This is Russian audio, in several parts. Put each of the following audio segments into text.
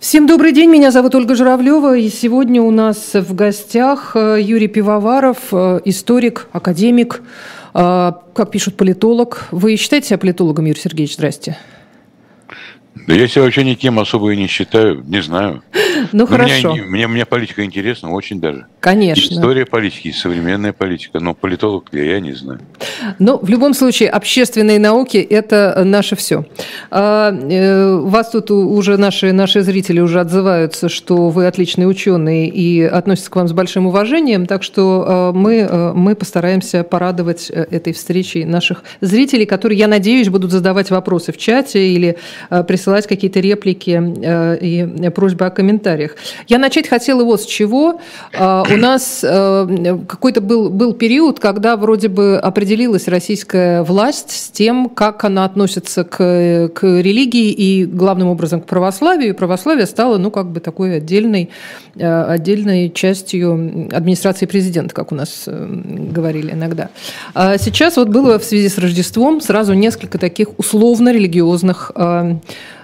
Всем добрый день, меня зовут Ольга Журавлева, и сегодня у нас в гостях э, Юрий Пивоваров, э, историк, академик, э, как пишут политолог. Вы считаете себя политологом, Юрий Сергеевич? Здрасте. Да я себя вообще никем особо и не считаю, не знаю. Ну, хорошо. Мне, мне, мне политика интересна очень даже. Конечно. История политики, современная политика, но политолог я, я не знаю. Но в любом случае общественные науки – это наше все. А, э, вас тут уже наши, наши зрители уже отзываются, что вы отличный ученый и относятся к вам с большим уважением, так что э, мы, э, мы постараемся порадовать этой встречей наших зрителей, которые, я надеюсь, будут задавать вопросы в чате или присылать какие-то реплики и просьбы о комментариях. Я начать хотела вот с чего. У нас какой-то был, был период, когда вроде бы определил определилась российская власть с тем, как она относится к, к религии и, главным образом, к православию. И православие стало, ну, как бы такой отдельной, э, отдельной частью администрации президента, как у нас э, говорили иногда. А сейчас вот было в связи с Рождеством сразу несколько таких условно-религиозных э,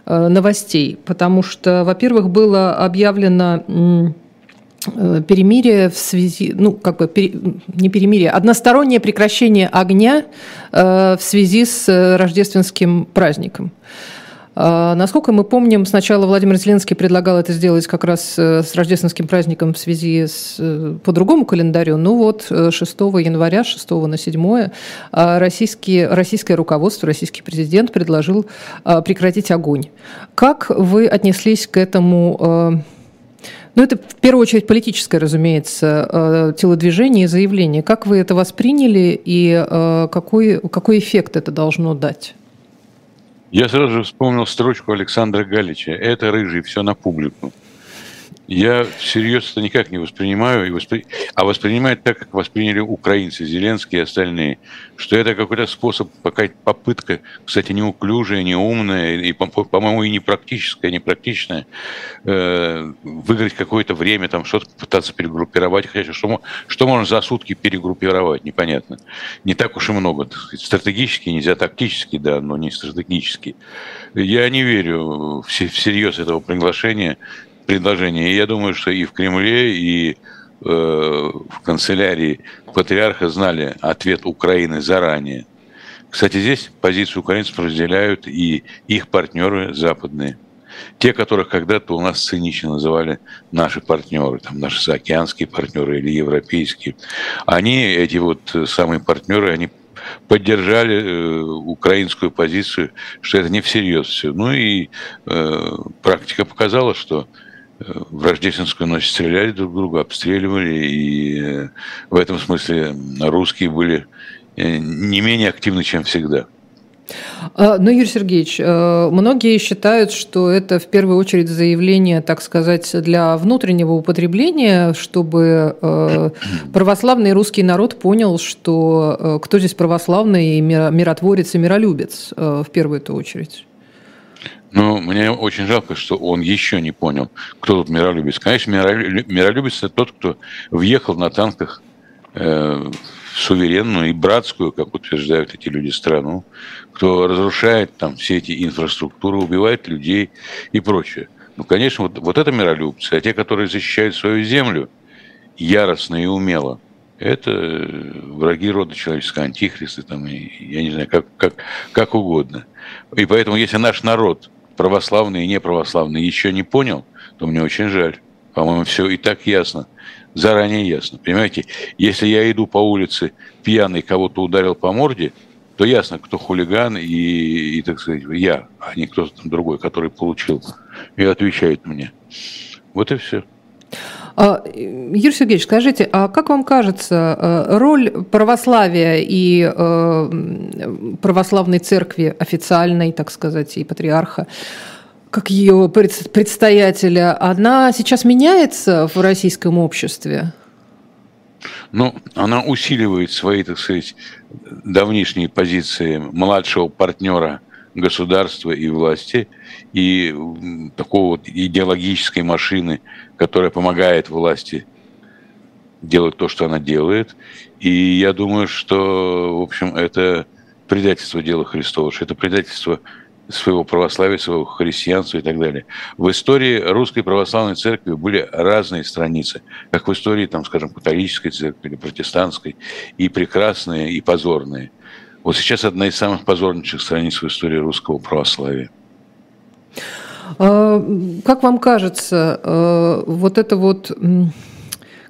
новостей, потому что, во-первых, было объявлено Э, перемирие в связи, ну, как бы, не перемирие, одностороннее прекращение огня э, в связи с э, рождественским праздником. Э, насколько мы помним, сначала Владимир Зеленский предлагал это сделать как раз э, с рождественским праздником в связи с, по другому календарю. Ну вот, 6 января, 6 на 7 российские, российское руководство, российский президент предложил прекратить огонь. Как вы отнеслись к этому ну, это в первую очередь политическое, разумеется, э, телодвижение и заявление. Как вы это восприняли и э, какой, какой эффект это должно дать? Я сразу же вспомнил строчку Александра Галича. Это рыжий, все на публику я всерьез это никак не воспринимаю, а воспринимаю так, как восприняли украинцы, Зеленский и остальные, что это какой-то способ, пока попытка, кстати, неуклюжая, неумная, и, по-моему, и непрактическая, непрактичная, э, выиграть какое-то время, там что-то пытаться перегруппировать, хотя что, что можно за сутки перегруппировать, непонятно. Не так уж и много. Стратегически нельзя, тактически, да, но не стратегически. Я не верю всерьез этого приглашения предложение. И я думаю, что и в Кремле, и э, в канцелярии патриарха знали ответ Украины заранее. Кстати, здесь позицию украинцев разделяют и их партнеры западные. Те, которых когда-то у нас цинично называли наши партнеры, там наши заокеанские партнеры или европейские. Они, эти вот самые партнеры, они поддержали э, украинскую позицию, что это не всерьез все. Ну и э, практика показала, что в рождественскую ночь стреляли друг друга, обстреливали, и э, в этом смысле русские были э, не менее активны, чем всегда. А, ну, Юрий Сергеевич, э, многие считают, что это в первую очередь заявление, так сказать, для внутреннего употребления, чтобы православный русский народ понял, что кто здесь православный, миротворец и миролюбец в первую очередь. Но мне очень жалко, что он еще не понял, кто тут миролюбец. Конечно, миролюбец – это тот, кто въехал на танках э, в суверенную и братскую, как утверждают эти люди, страну, кто разрушает там все эти инфраструктуры, убивает людей и прочее. Ну, конечно, вот, вот это миролюбцы, а те, которые защищают свою землю яростно и умело, это враги рода человеческого, антихристы, там, и, я не знаю, как, как, как угодно. И поэтому, если наш народ православный и неправославный еще не понял, то мне очень жаль. По-моему, все и так ясно. Заранее ясно. Понимаете, если я иду по улице пьяный, кого-то ударил по морде, то ясно, кто хулиган и, и так сказать, я, а не кто-то там другой, который получил. И отвечает мне. Вот и все. А, Юрий Сергеевич, скажите, а как вам кажется, э, роль православия и э, православной церкви официальной, так сказать, и патриарха, как ее предстоятеля, она сейчас меняется в российском обществе? Ну, она усиливает свои, так сказать, давнишние позиции младшего партнера государства и власти, и такого вот идеологической машины, которая помогает власти делать то, что она делает. И я думаю, что, в общем, это предательство дела Христова, что это предательство своего православия, своего христианства и так далее. В истории русской православной церкви были разные страницы, как в истории, там, скажем, католической церкви или протестантской, и прекрасные, и позорные. Вот сейчас одна из самых позорнейших страниц в истории русского православия. А, как вам кажется, э, вот это вот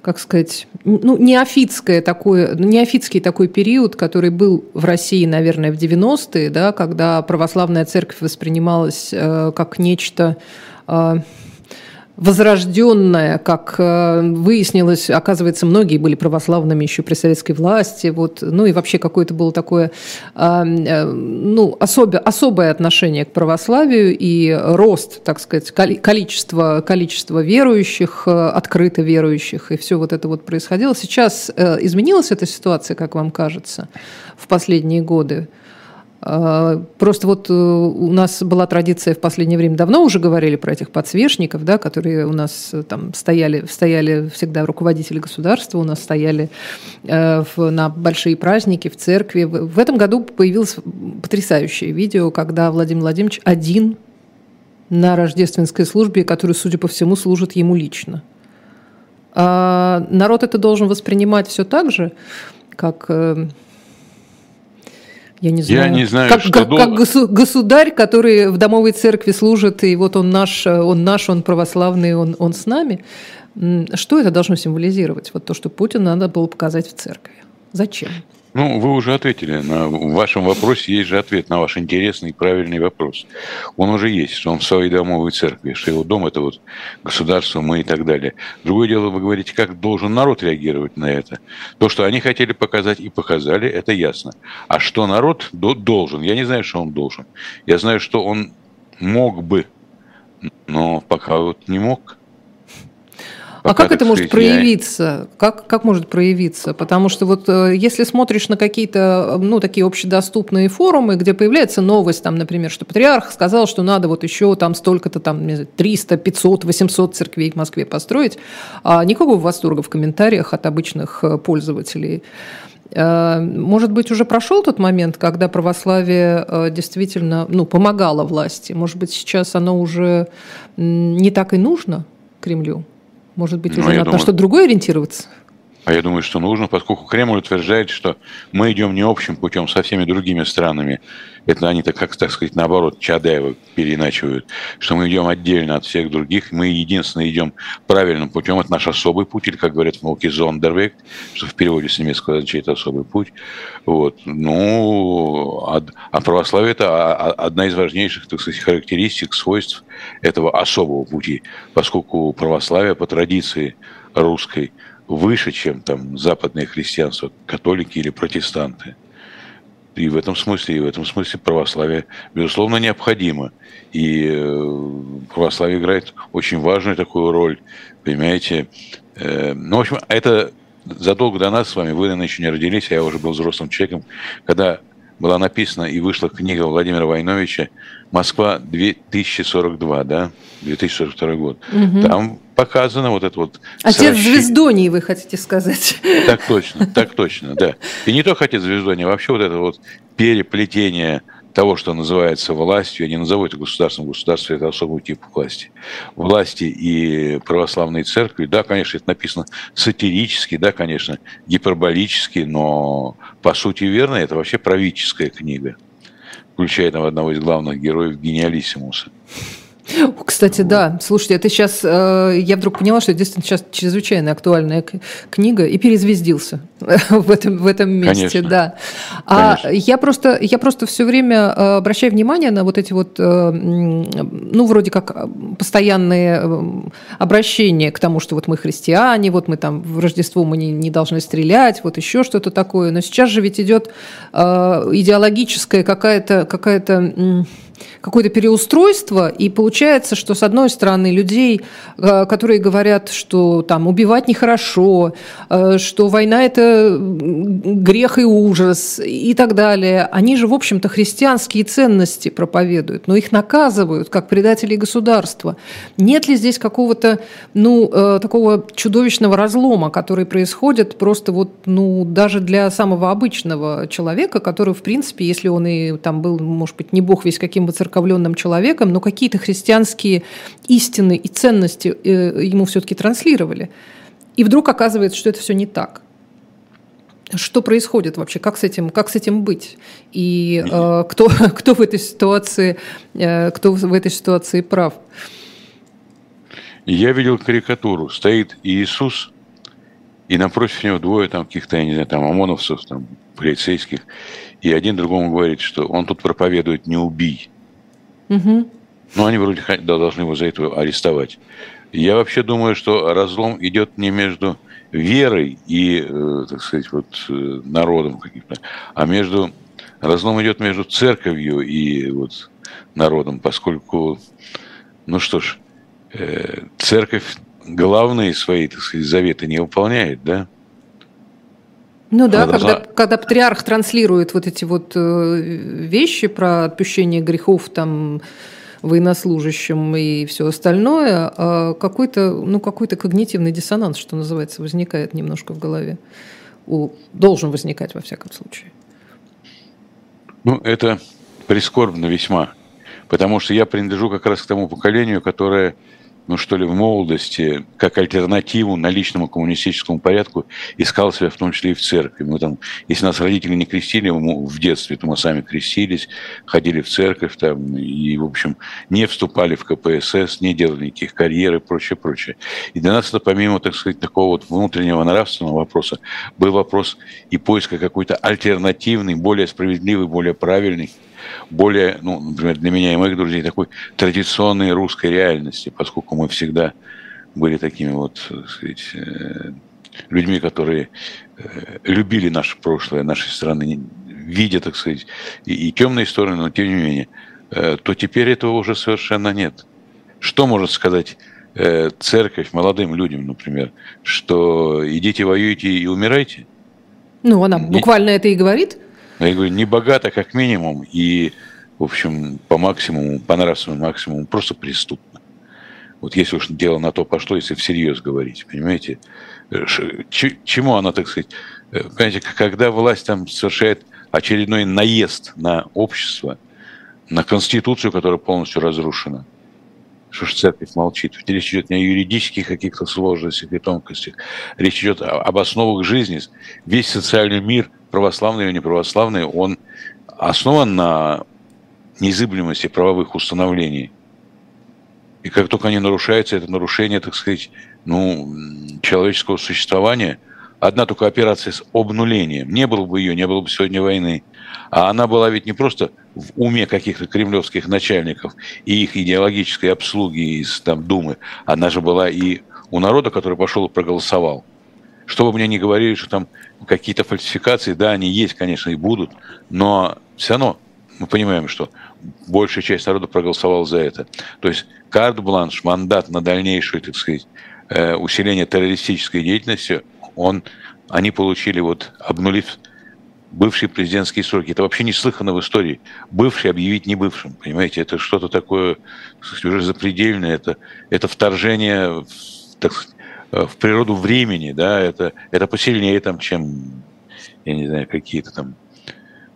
как сказать, ну, неофитское такое, неофитский такой период, который был в России, наверное, в 90-е, да, когда православная церковь воспринималась э, как нечто возрожденная, как э, выяснилось, оказывается, многие были православными еще при советской власти, вот, ну и вообще какое-то было такое э, ну, особо, особое отношение к православию и рост, так сказать, количество, количество верующих, э, открыто верующих, и все вот это вот происходило. Сейчас изменилась эта ситуация, как вам кажется, в последние годы? А, просто вот э, у нас была традиция в последнее время, давно уже говорили про этих подсвечников, да, которые у нас э, там стояли, стояли всегда руководители государства, у нас стояли э, на большие праздники в церкви. В этом году появилось потрясающее видео, когда Владимир Владимирович один на рождественской службе, который, судя по всему, служит ему лично. А народ это должен воспринимать все так же, как я не знаю, я не знаю как, что как, как государь, который в домовой церкви служит, и вот он наш, он наш, он православный, он, он с нами. Что это должно символизировать? Вот то, что Путин надо было показать в церкви. Зачем? Ну, вы уже ответили. На в вашем вопросе есть же ответ на ваш интересный и правильный вопрос. Он уже есть, что он в своей домовой церкви, что его дом – это вот государство, мы и так далее. Другое дело, вы говорите, как должен народ реагировать на это. То, что они хотели показать и показали, это ясно. А что народ должен? Я не знаю, что он должен. Я знаю, что он мог бы, но пока вот не мог. А как это может проявиться? Как, как может проявиться? Потому что вот э, если смотришь на какие-то, ну, такие общедоступные форумы, где появляется новость, там, например, что патриарх сказал, что надо вот еще там столько-то, там, 300, 500, 800 церквей в Москве построить, а никакого восторга в комментариях от обычных э, пользователей. Э, может быть, уже прошел тот момент, когда православие действительно ну, помогало власти? Может быть, сейчас оно уже не так и нужно Кремлю? Может быть, ну, уже надо думаю, на что-то другое ориентироваться? А я думаю, что нужно, поскольку Кремль утверждает, что мы идем не общим путем со всеми другими странами. Это они, так, как так сказать, наоборот, Чадаева переиначивают, что мы идем отдельно от всех других. Мы единственно идем правильным путем. Это наш особый путь, или, как говорят в науке, зондервек, что в переводе с немецкого означает особый путь. Вот. Ну, а, а православие – это одна из важнейших, так сказать, характеристик, свойств этого особого пути, поскольку православие по традиции русской – выше, чем там западное христианство, католики или протестанты. И в этом смысле, и в этом смысле православие, безусловно, необходимо. И э, православие играет очень важную такую роль, понимаете. Э, ну, в общем, это задолго до нас с вами, вы, наверное, еще не родились, а я уже был взрослым человеком, когда была написана и вышла книга Владимира Войновича «Москва 2042», да, 2042 год. Угу. Там показано вот это вот... Отец сращи... звездоний, вы хотите сказать. Так точно, так точно, да. И не только отец звездоний, а вообще вот это вот переплетение того, что называется властью, я не назову это государством, государство – это особый тип власти, власти и православной церкви, да, конечно, это написано сатирически, да, конечно, гиперболически, но по сути верно, это вообще правительская книга, включая там одного из главных героев Гениалиссимуса. Кстати, да. Слушайте, это сейчас э, я вдруг поняла, что действительно сейчас чрезвычайно актуальная книга и перезвездился в этом в этом месте, Конечно. да. А Конечно. я просто я просто все время э, обращаю внимание на вот эти вот э, ну вроде как постоянные обращения к тому, что вот мы христиане, вот мы там в Рождество мы не, не должны стрелять, вот еще что-то такое. Но сейчас же ведь идет идеологическая какая-то какая-то какое-то переустройство, и получается, что с одной стороны людей, э, которые говорят, что там убивать нехорошо, э, что война это грех и ужас и так далее, они же, в общем-то, христианские ценности проповедуют, но их наказывают как предателей государства. Нет ли здесь какого-то, ну, э, такого чудовищного разлома, который происходит просто вот, ну, даже для самого обычного человека, который, в принципе, если он и там был, может быть, не бог весь каким таким воцерковленным человеком, но какие-то христианские истины и ценности э, ему все-таки транслировали. И вдруг оказывается, что это все не так. Что происходит вообще? Как с этим, как с этим быть? И э, кто, кто в этой ситуации, э, кто в этой ситуации прав? Я видел карикатуру. Стоит Иисус, и напротив него двое там каких-то, я не знаю, там ОМОНовцев, там полицейских, и один другому говорит, что он тут проповедует «не убий». Угу. Ну, они вроде должны его за это арестовать. Я вообще думаю, что разлом идет не между верой и, э, так сказать, вот э, народом каким-то, а между разлом идет между церковью и вот народом, поскольку, ну что ж, э, церковь главные свои, так сказать, заветы не выполняет, да? Ну да, когда, должна... когда патриарх транслирует вот эти вот вещи про отпущение грехов, там, военнослужащим и все остальное, а какой-то, ну, какой-то когнитивный диссонанс, что называется, возникает немножко в голове. У, должен возникать, во всяком случае. Ну, это прискорбно весьма, потому что я принадлежу как раз к тому поколению, которое ну что ли, в молодости, как альтернативу наличному коммунистическому порядку, искал себя в том числе и в церкви. Мы там, если нас родители не крестили в детстве, то мы сами крестились, ходили в церковь там, и, в общем, не вступали в КПСС, не делали никаких карьер и прочее, прочее. И для нас это, помимо, так сказать, такого вот внутреннего нравственного вопроса, был вопрос и поиска какой-то альтернативный, более справедливый, более правильный более, ну, например, для меня и моих друзей, такой традиционной русской реальности, поскольку мы всегда были такими вот, так сказать, э, людьми, которые э, любили наше прошлое, нашей страны, видя, так сказать, и, и темные стороны, но тем не менее, э, то теперь этого уже совершенно нет. Что может сказать церковь молодым людям, например, что идите воюйте и умирайте? Ну, она буквально это и говорит. Я говорю, не богато, как минимум, и, в общем, по максимуму, по нравственному максимуму, просто преступно. Вот если уж дело на то пошло, если всерьез говорить, понимаете, чему она, так сказать, э, понимаете, когда власть там совершает очередной наезд на общество, на конституцию, которая полностью разрушена, что ж церковь молчит. Речь идет не о юридических каких-то сложностях и тонкостях. Речь идет об основах жизни. Весь социальный мир – православный или неправославный, он основан на неизыблемости правовых установлений. И как только они нарушаются, это нарушение, так сказать, ну, человеческого существования, одна только операция с обнулением. Не было бы ее, не было бы сегодня войны. А она была ведь не просто в уме каких-то кремлевских начальников и их идеологической обслуги из там, Думы, она же была и у народа, который пошел и проголосовал. Что бы мне ни говорили, что там какие-то фальсификации, да, они есть, конечно, и будут, но все равно мы понимаем, что большая часть народа проголосовала за это. То есть карт-бланш, мандат на дальнейшее, так сказать, э, усиление террористической деятельности, он, они получили, вот, обнулив бывшие президентские сроки. Это вообще не слыхано в истории. Бывший объявить не бывшим, понимаете? Это что-то такое уже запредельное. Это, это вторжение, так сказать, в природу времени, да, это, это посильнее там, чем, я не знаю, какие-то там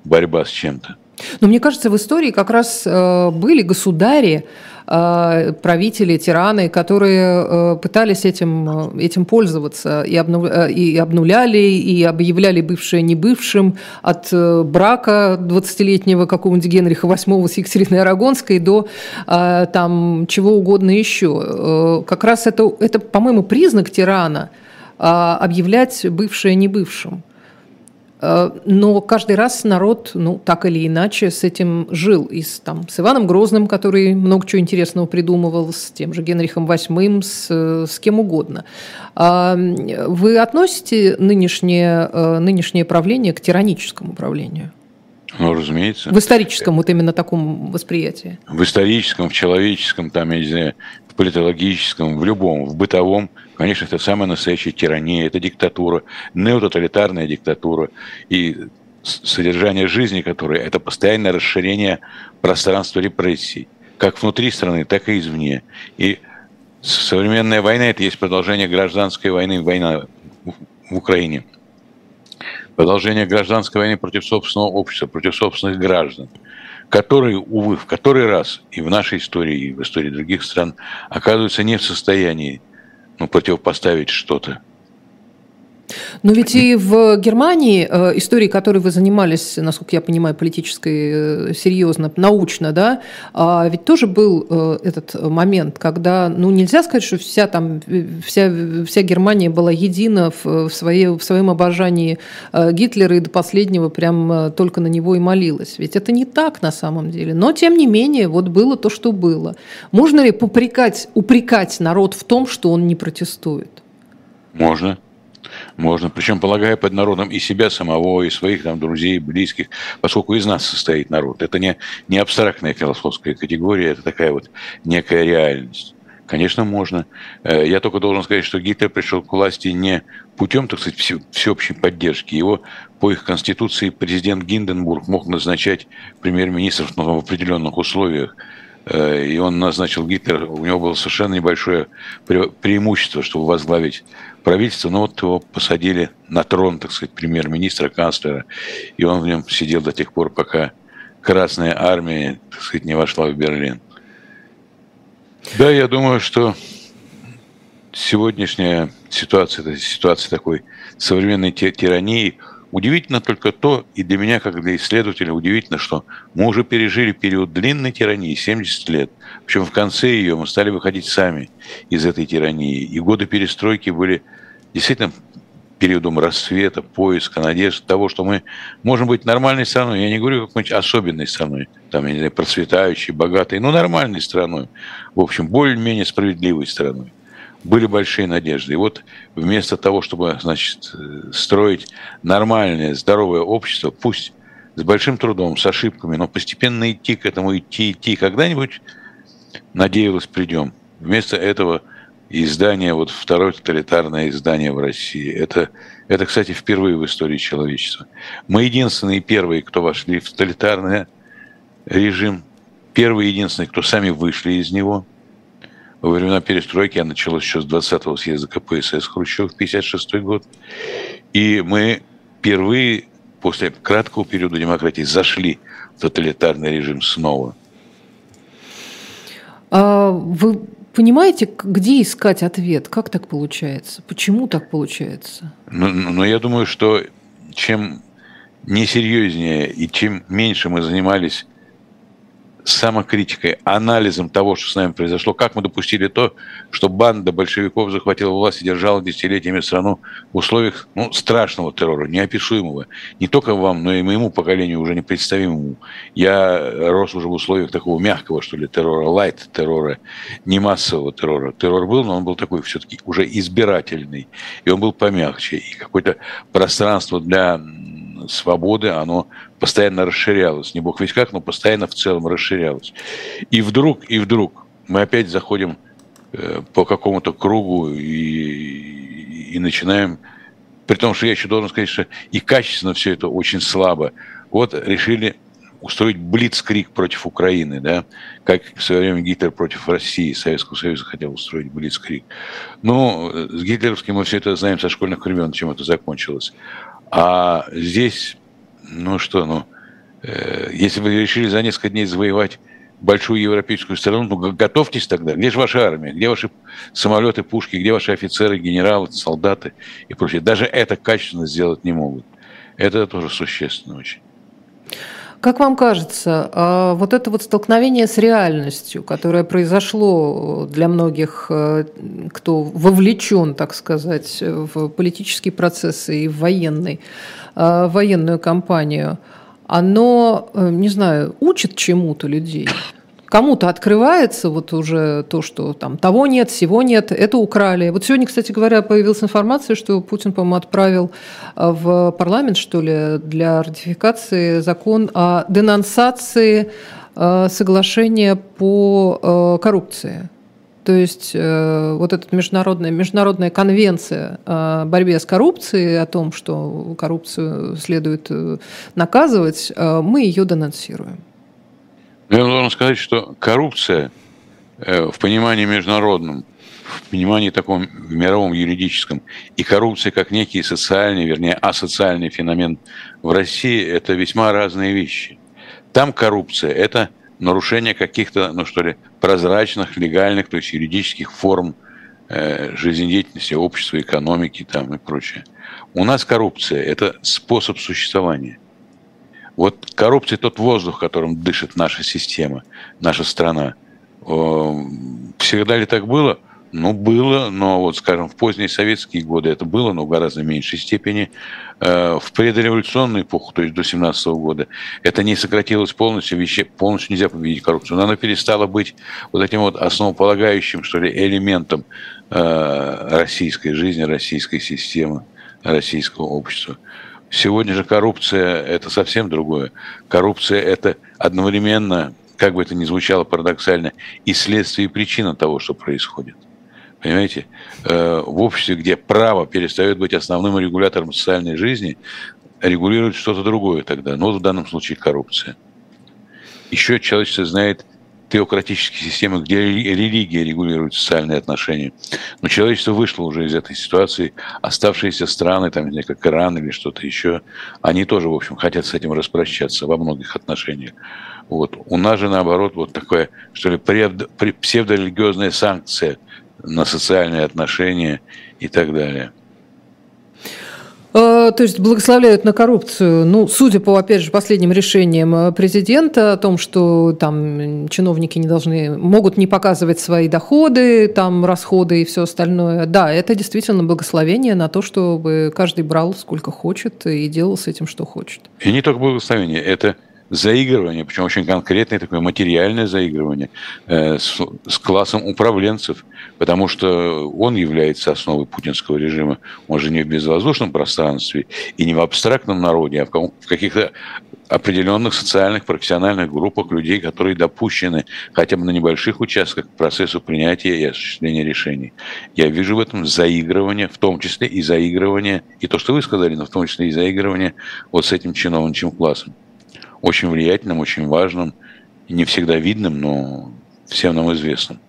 борьба с чем-то. Но мне кажется, в истории как раз э, были государи, э, правители, тираны, которые э, пытались этим, этим пользоваться и, обну, и обнуляли, и объявляли бывшее небывшим от брака 20-летнего какого-нибудь Генриха VIII с Екатериной Арагонской до там чего угодно еще. Как раз это, это по-моему, признак тирана объявлять бывшее небывшим. Э, но каждый раз народ, ну, так или иначе, с этим жил. И с, там, с Иваном Грозным, который много чего интересного придумывал, с тем же Генрихом VIII, с, с кем угодно. А, вы относите нынешнее, э, нынешнее правление к тираническому правлению? Ну, разумеется. В историческом вот именно таком восприятии? В историческом, в человеческом, там, я не знаю, в политологическом, в любом, в бытовом – Конечно, это самая настоящая тирания, это диктатура, неототалитарная диктатура. И содержание жизни которой – это постоянное расширение пространства репрессий, как внутри страны, так и извне. И современная война – это есть продолжение гражданской войны, война в Украине. Продолжение гражданской войны против собственного общества, против собственных граждан. который, увы, в который раз и в нашей истории, и в истории других стран оказывается не в состоянии ну, противопоставить что-то. Но ведь и в Германии э, истории, которой вы занимались, насколько я понимаю, политической, э, серьезно, научно, да, а ведь тоже был э, этот момент, когда, ну, нельзя сказать, что вся там, вся, вся Германия была едина в, своей, в своем обожании Гитлера и до последнего прям только на него и молилась. Ведь это не так на самом деле. Но, тем не менее, вот было то, что было. Можно ли попрекать, упрекать народ в том, что он не протестует? Можно. Можно, причем полагая под народом и себя самого, и своих там друзей, близких, поскольку из нас состоит народ. Это не, не абстрактная философская категория, это такая вот некая реальность. Конечно, можно. Э, я только должен сказать, что Гитлер пришел к власти не путем, так сказать, всеобщей поддержки. Его по их конституции президент Гинденбург мог назначать премьер-министров в определенных условиях. Э, и он назначил Гитлера, у него было совершенно небольшое преимущество, чтобы возглавить правительство, но вот его посадили на трон, так сказать, премьер-министра, канцлера, и он в нем сидел до тех пор, пока Красная Армия, так сказать, не вошла в Берлин. Да, я думаю, что сегодняшняя ситуация, это ситуация такой современной тирании – Удивительно только то, и для меня, как для исследователя, удивительно, что мы уже пережили период длинной тирании, 70 лет. Причем в конце ее мы стали выходить сами из этой тирании. И годы перестройки были действительно периодом расцвета, поиска, надежд того, что мы можем быть нормальной страной. Я не говорю какой-нибудь особенной страной, там, я не знаю, процветающей, богатой, но нормальной страной. В общем, более-менее справедливой страной были большие надежды. И вот вместо того, чтобы значит, строить нормальное, здоровое общество, пусть с большим трудом, с ошибками, но постепенно идти к этому, идти, идти, когда-нибудь, надеялась, придем. Вместо этого издание, вот второе тоталитарное издание в России. Это, это, кстати, впервые в истории человечества. Мы единственные первые, кто вошли в тоталитарный режим, первые единственные, кто сами вышли из него – во времена перестройки, я началось еще с 20-го съезда КПСС Хрущев, 56 год. И мы впервые после краткого периода демократии зашли в тоталитарный режим снова. А вы понимаете, где искать ответ? Как так получается? Почему так получается? Ну, ну, ну я думаю, что чем несерьезнее и чем меньше мы занимались самокритикой, анализом того, что с нами произошло, как мы допустили то, что банда большевиков захватила власть и держала десятилетиями страну в условиях ну, страшного террора, неописуемого. Не только вам, но и моему поколению уже непредставимому. Я рос уже в условиях такого мягкого, что ли, террора, лайт-террора, не массового террора. Террор был, но он был такой все-таки уже избирательный, и он был помягче. И какое-то пространство для свободы, оно постоянно расширялось. Не бог весь как, но постоянно в целом расширялось. И вдруг, и вдруг мы опять заходим э, по какому-то кругу и, и начинаем, при том, что я еще должен сказать, что и качественно все это очень слабо. Вот решили устроить блицкрик против Украины, да, как в свое время Гитлер против России, Советского Союза хотел устроить блицкрик. Ну, с гитлеровским мы все это знаем со школьных времен, чем это закончилось. А здесь, ну что, ну, э, если вы решили за несколько дней завоевать большую европейскую страну, ну готовьтесь тогда. Где же ваша армия? Где ваши самолеты, пушки? Где ваши офицеры, генералы, солдаты и прочее? Даже это качественно сделать не могут. Это тоже существенно очень. Как вам кажется, а вот это вот столкновение с реальностью, которое произошло для многих, э, кто вовлечен, так сказать, в политические процессы и в военный, э, военную кампанию, оно, э, не знаю, учит чему-то людей? Кому-то открывается вот уже то, что там того нет, всего нет, это украли. Вот сегодня, кстати говоря, появилась информация, что Путин, по-моему, отправил э, в парламент, что ли, для ратификации закон о денонсации э, соглашения по э, коррупции. То есть вот эта международная, международная конвенция о борьбе с коррупцией, о том, что коррупцию следует наказывать, мы ее денонсируем. Я должен сказать, что коррупция э, в понимании международном, в понимании таком в мировом юридическом, и коррупция как некий социальный, вернее, асоциальный феномен в России – это весьма разные вещи. Там коррупция – это нарушение каких-то, ну что ли, прозрачных, легальных, то есть юридических форм э, жизнедеятельности общества, экономики там и прочее. У нас коррупция – это способ существования. Вот коррупция – тот воздух, которым дышит наша система, наша страна. Всегда ли так было? Ну, было, но вот, скажем, в поздние советские годы это было, но в гораздо меньшей степени. Э, в предреволюционную эпоху, то есть до 17 года, это не сократилось полностью, вещи, полностью нельзя победить коррупцию, но она перестала быть вот этим вот основополагающим, что ли, элементом э, российской жизни, российской системы, российского общества. Сегодня же коррупция – это совсем другое. Коррупция – это одновременно, как бы это ни звучало парадоксально, и следствие, и причина того, что происходит. Понимаете, э, в обществе, где право перестает быть основным регулятором социальной жизни, регулирует что-то другое тогда. Ну, в данном случае коррупция. Еще человечество знает теократические системы, где религия регулирует социальные отношения. Но человечество вышло уже из этой ситуации. Оставшиеся страны, там, не как Иран или что-то еще, они тоже, в общем, хотят с этим распрощаться во многих отношениях. Вот. У нас же, наоборот, вот такое, что ли, псевдорелигиозная санкция – на социальные отношения и так далее. А, то есть благословляют на коррупцию. Ну, судя по, опять же, последним решениям э, президента о том, что там чиновники не должны, могут не показывать свои доходы, там расходы и все остальное. Да, это действительно благословение на то, чтобы каждый брал сколько хочет и делал с этим, что хочет. И не только благословение, это заигрывание, причем очень конкретное такое материальное заигрывание э, с, с классом управленцев, потому что он является основой путинского режима. Он же не в безвоздушном пространстве и не в абстрактном народе, а в, в каких-то определенных социальных, профессиональных группах людей, которые допущены хотя бы на небольших участках к процессу принятия и осуществления решений. Я вижу в этом заигрывание, в том числе и заигрывание, и то, что вы сказали, но в том числе и заигрывание вот с этим чиновничьим классом очень влиятельным, очень важным, не всегда видным, но всем нам известным.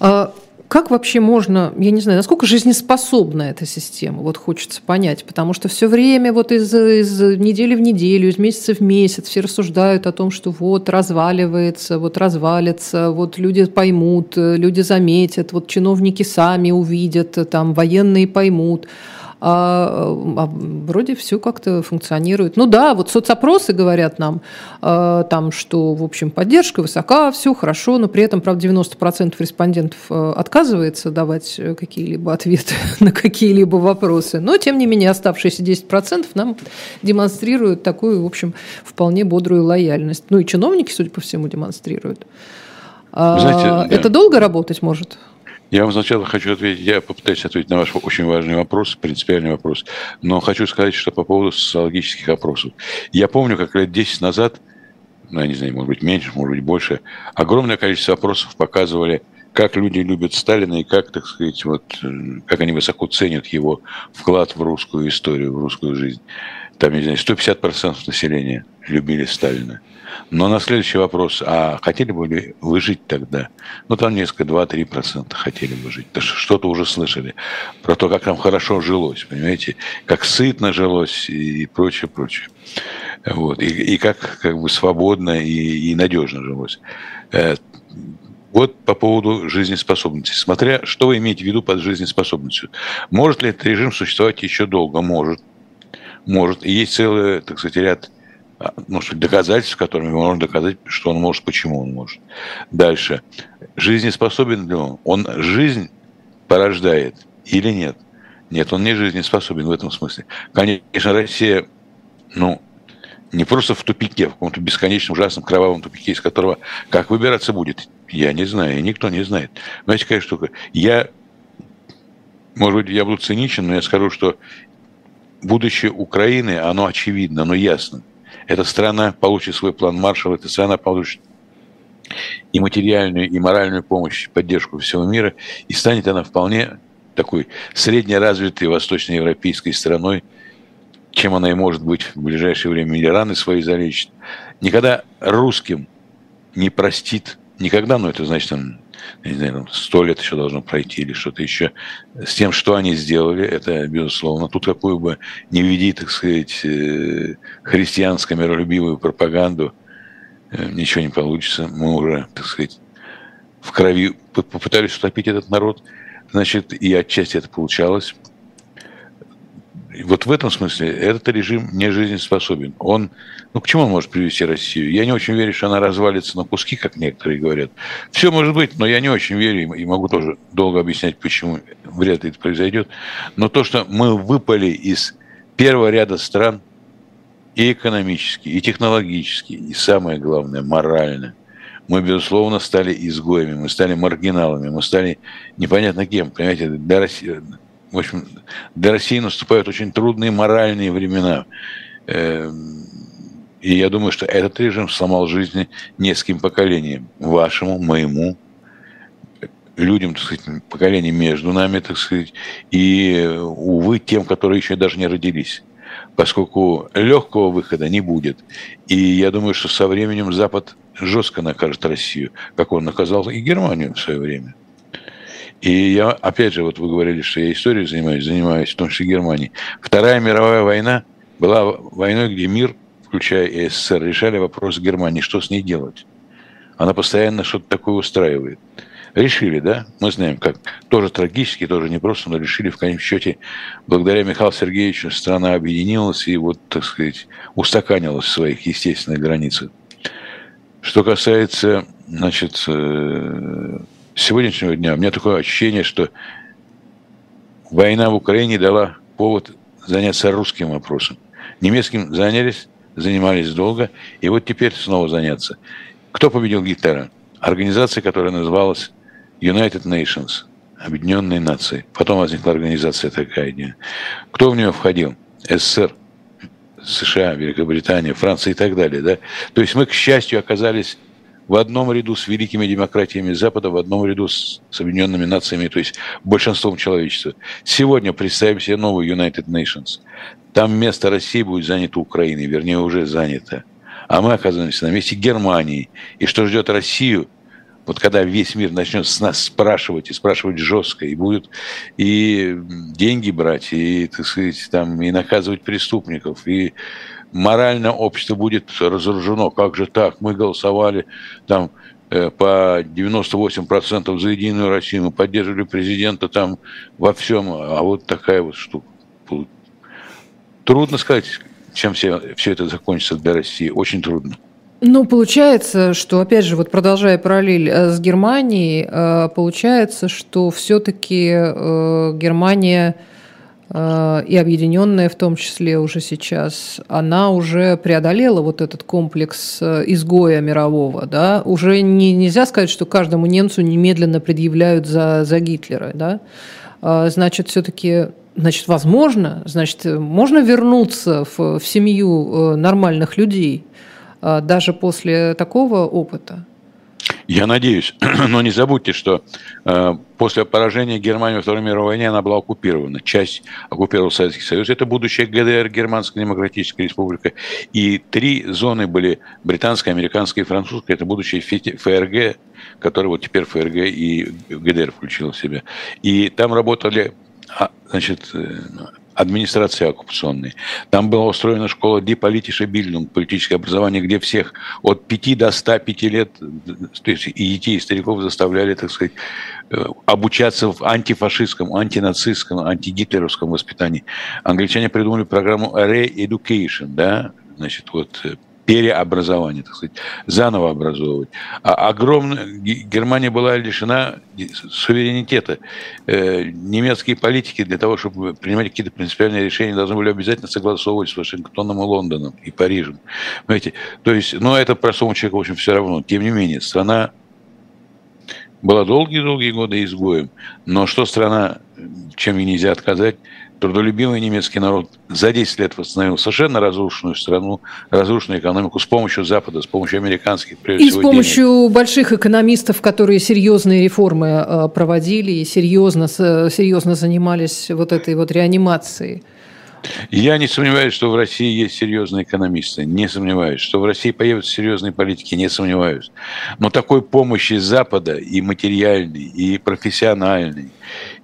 А как вообще можно, я не знаю, насколько жизнеспособна эта система, вот хочется понять, потому что все время вот из, из недели в неделю, из месяца в месяц все рассуждают о том, что вот разваливается, вот развалится, вот люди поймут, люди заметят, вот чиновники сами увидят, там военные поймут а, а вроде все как-то функционирует. Ну да, вот соцопросы говорят нам, а, там, что, в общем, поддержка высока, все хорошо, но при этом, правда, 90% респондентов а, отказывается давать какие-либо ответы на какие-либо вопросы. Но, тем не менее, оставшиеся 10% нам демонстрируют такую, в общем, вполне бодрую лояльность. Ну и чиновники, судя по всему, демонстрируют. Знаете, Это да. долго работать может? Я вам сначала хочу ответить, я попытаюсь ответить на ваш очень важный вопрос, принципиальный вопрос, но хочу сказать, что по поводу социологических опросов. Я помню, как лет 10 назад, ну, я не знаю, может быть, меньше, может быть, больше, огромное количество опросов показывали, как люди любят Сталина и как, так сказать, вот, как они высоко ценят его вклад в русскую историю, в русскую жизнь. Там, не знаю, 150% населения любили Сталина. Но на следующий вопрос, а хотели бы вы жить тогда? Ну, там несколько, 2-3% хотели бы жить. Что-то уже слышали про то, как нам хорошо жилось, понимаете? Как сытно жилось и прочее, прочее. Вот. И, и как, как бы свободно и, и надежно жилось. Э, вот по поводу жизнеспособности. Смотря, что вы имеете в виду под жизнеспособностью. Может ли этот режим существовать еще долго? Может. Может. И есть целый, так сказать, ряд а, ну, доказательств, которыми можно доказать, что он может, почему он может. Дальше. Жизнеспособен ли он? Он жизнь порождает или нет? Нет, он не жизнеспособен в этом смысле. Конечно, Россия, ну, не просто в тупике, в каком-то бесконечном, ужасном, кровавом тупике, из которого как выбираться будет, я не знаю, никто не знает. Знаете, какая штука? Я, может быть, я буду циничен, но я скажу, что будущее Украины, оно очевидно, оно ясно эта страна получит свой план Маршалла, эта страна получит и материальную, и моральную помощь, поддержку всего мира, и станет она вполне такой среднеразвитой восточноевропейской страной, чем она и может быть в ближайшее время, или раны свои залечит. Никогда русским не простит, никогда, но это значит, он не знаю, сто лет еще должно пройти или что-то еще. С тем, что они сделали, это безусловно. Тут какую бы не веди, так сказать, э, христианско-миролюбивую пропаганду, э, ничего не получится. Мы уже, так сказать, в крови попытались утопить этот народ. Значит, и отчасти это получалось вот в этом смысле этот режим не жизнеспособен. Он, ну, к чему он может привести Россию? Я не очень верю, что она развалится на куски, как некоторые говорят. Все может быть, но я не очень верю и могу тоже долго объяснять, почему вряд ли это произойдет. Но то, что мы выпали из первого ряда стран и экономически, и технологически, и самое главное, морально, мы, безусловно, стали изгоями, мы стали маргиналами, мы стали непонятно кем. Понимаете, для России, в общем, для России наступают очень трудные моральные времена. Эм, и я думаю, что этот режим сломал жизни нескольким поколениям. Вашему, моему, людям, так сказать, поколением между нами, так сказать, и, увы, тем, которые еще даже не родились. Поскольку легкого выхода не будет. И я думаю, что со временем Запад жестко накажет Россию, как он наказал и Германию в свое время. И я, опять же, вот вы говорили, что я историей занимаюсь, занимаюсь в том числе Германией. Вторая мировая война была войной, где мир, включая и СССР, решали вопрос Германии, что с ней делать. Она постоянно что-то такое устраивает. Решили, да? Мы знаем, как. Тоже трагически, тоже непросто, но решили в конечном счете. Благодаря Михаилу Сергеевичу страна объединилась и вот, так сказать, устаканилась в своих естественных границах. Что касается, значит, э, сегодняшнего дня у меня такое ощущение, что война в Украине дала повод заняться русским вопросом. Немецким занялись, занимались долго, и вот теперь снова заняться. Кто победил Гитлера? Организация, которая называлась United Nations, Объединенные Нации. Потом возникла организация такая. Кто в нее входил? СССР, США, Великобритания, Франция и так далее. Да? То есть мы, к счастью, оказались в одном ряду с великими демократиями Запада, в одном ряду с, с Объединенными Нациями, то есть большинством человечества. Сегодня представим себе новый United Nations. Там место России будет занято Украиной, вернее, уже занято. А мы оказываемся на месте Германии. И что ждет Россию, вот когда весь мир начнет с нас спрашивать, и спрашивать жестко, и будут и деньги брать, и, так сказать, там, и наказывать преступников, и морально общество будет разоружено. Как же так? Мы голосовали там э, по 98% за Единую Россию, мы поддерживали президента там во всем, а вот такая вот штука. Трудно сказать, чем все, все это закончится для России. Очень трудно. Ну, получается, что, опять же, вот продолжая параллель э, с Германией, э, получается, что все-таки Германия и объединенная в том числе уже сейчас, она уже преодолела вот этот комплекс э, изгоя мирового, да, уже не, нельзя сказать, что каждому немцу немедленно предъявляют за, за Гитлера, да, а, значит, все-таки Значит, возможно, значит, можно вернуться в, в семью э, нормальных людей даже после такого опыта? Я надеюсь, но не забудьте, что э, после поражения Германии во Второй мировой войне она была оккупирована. Часть оккупировал Советский Союз. Это будущая ГДР, Германская Демократическая Республика. И три зоны были британская, американская и французская. Это будущая ФРГ, который вот теперь ФРГ и ГДР включил в себя. И там работали а, значит, э, администрации оккупационной. Там была устроена школа Диполитиша Бильдинг, политическое образование, где всех от 5 до 105 лет, то есть и детей, и стариков заставляли, так сказать, э, обучаться в антифашистском, антинацистском, антигитлеровском воспитании. Англичане придумали программу Re-Education, да, значит, вот э, переобразование, так сказать, заново образовывать. А огромная Германия была лишена суверенитета. Э, немецкие политики для того, чтобы принимать какие-то принципиальные решения, должны были обязательно согласовывать с Вашингтоном и Лондоном и Парижем. Понимаете? То есть, ну, это простому человеку, в общем, все равно. Тем не менее, страна была долгие-долгие годы изгоем. Но что страна, чем ей нельзя отказать, трудолюбивый немецкий народ за 10 лет восстановил совершенно разрушенную страну, разрушенную экономику с помощью Запада, с помощью американских, прежде И всего, с помощью денег. больших экономистов, которые серьезные реформы э, проводили и серьезно, серьезно занимались вот этой вот реанимацией. Я не сомневаюсь, что в России есть серьезные экономисты, не сомневаюсь. Что в России появятся серьезные политики, не сомневаюсь. Но такой помощи Запада и материальной, и профессиональной,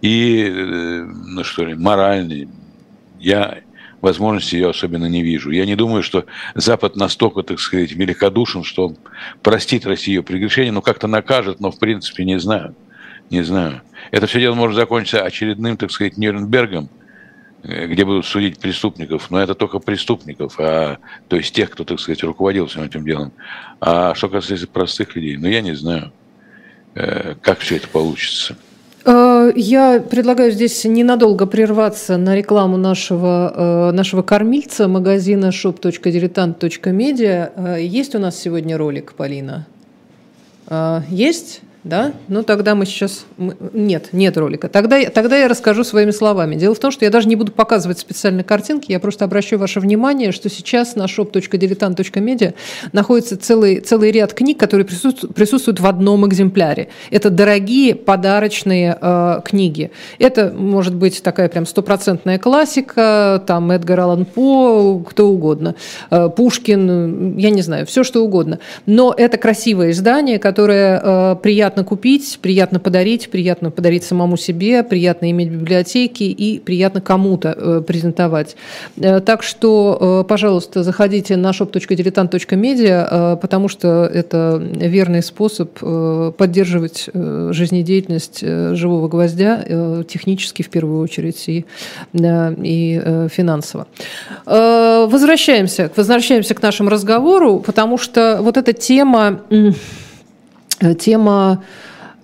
и, э, ну что ли, моральной, я возможности ее особенно не вижу. Я не думаю, что Запад настолько, так сказать, великодушен, что он простит Россию прегрешение, но как-то накажет, но в принципе не знаю. Не знаю. Это все дело может закончиться очередным, так сказать, Нюрнбергом, где будут судить преступников, но это только преступников, а, то есть тех, кто, так сказать, руководил всем этим делом. А что касается простых людей, ну я не знаю, э, как все это получится. Э, я предлагаю здесь ненадолго прерваться на рекламу нашего, нашего кормильца магазина shop.diletant.media. Есть у нас сегодня ролик, Полина? Есть? Да? Ну, тогда мы сейчас... Нет, нет ролика. Тогда, тогда я расскажу своими словами. Дело в том, что я даже не буду показывать специальные картинки, я просто обращу ваше внимание, что сейчас на shop.diletant.media находится целый, целый ряд книг, которые присутствуют, присутствуют в одном экземпляре. Это дорогие подарочные э, книги. Это может быть такая прям стопроцентная классика, там Эдгар Аллан По, кто угодно, э, Пушкин, я не знаю, все что угодно. Но это красивое издание, которое э, приятно приятно купить, приятно подарить, приятно подарить самому себе, приятно иметь библиотеки и приятно кому-то э, презентовать. Э, так что, э, пожалуйста, заходите на shop.diletant.media, потому что это верный способ поддерживать жизнедеятельность живого гвоздя технически в первую очередь и, и финансово. Возвращаемся, возвращаемся к нашему разговору, потому что вот эта тема тема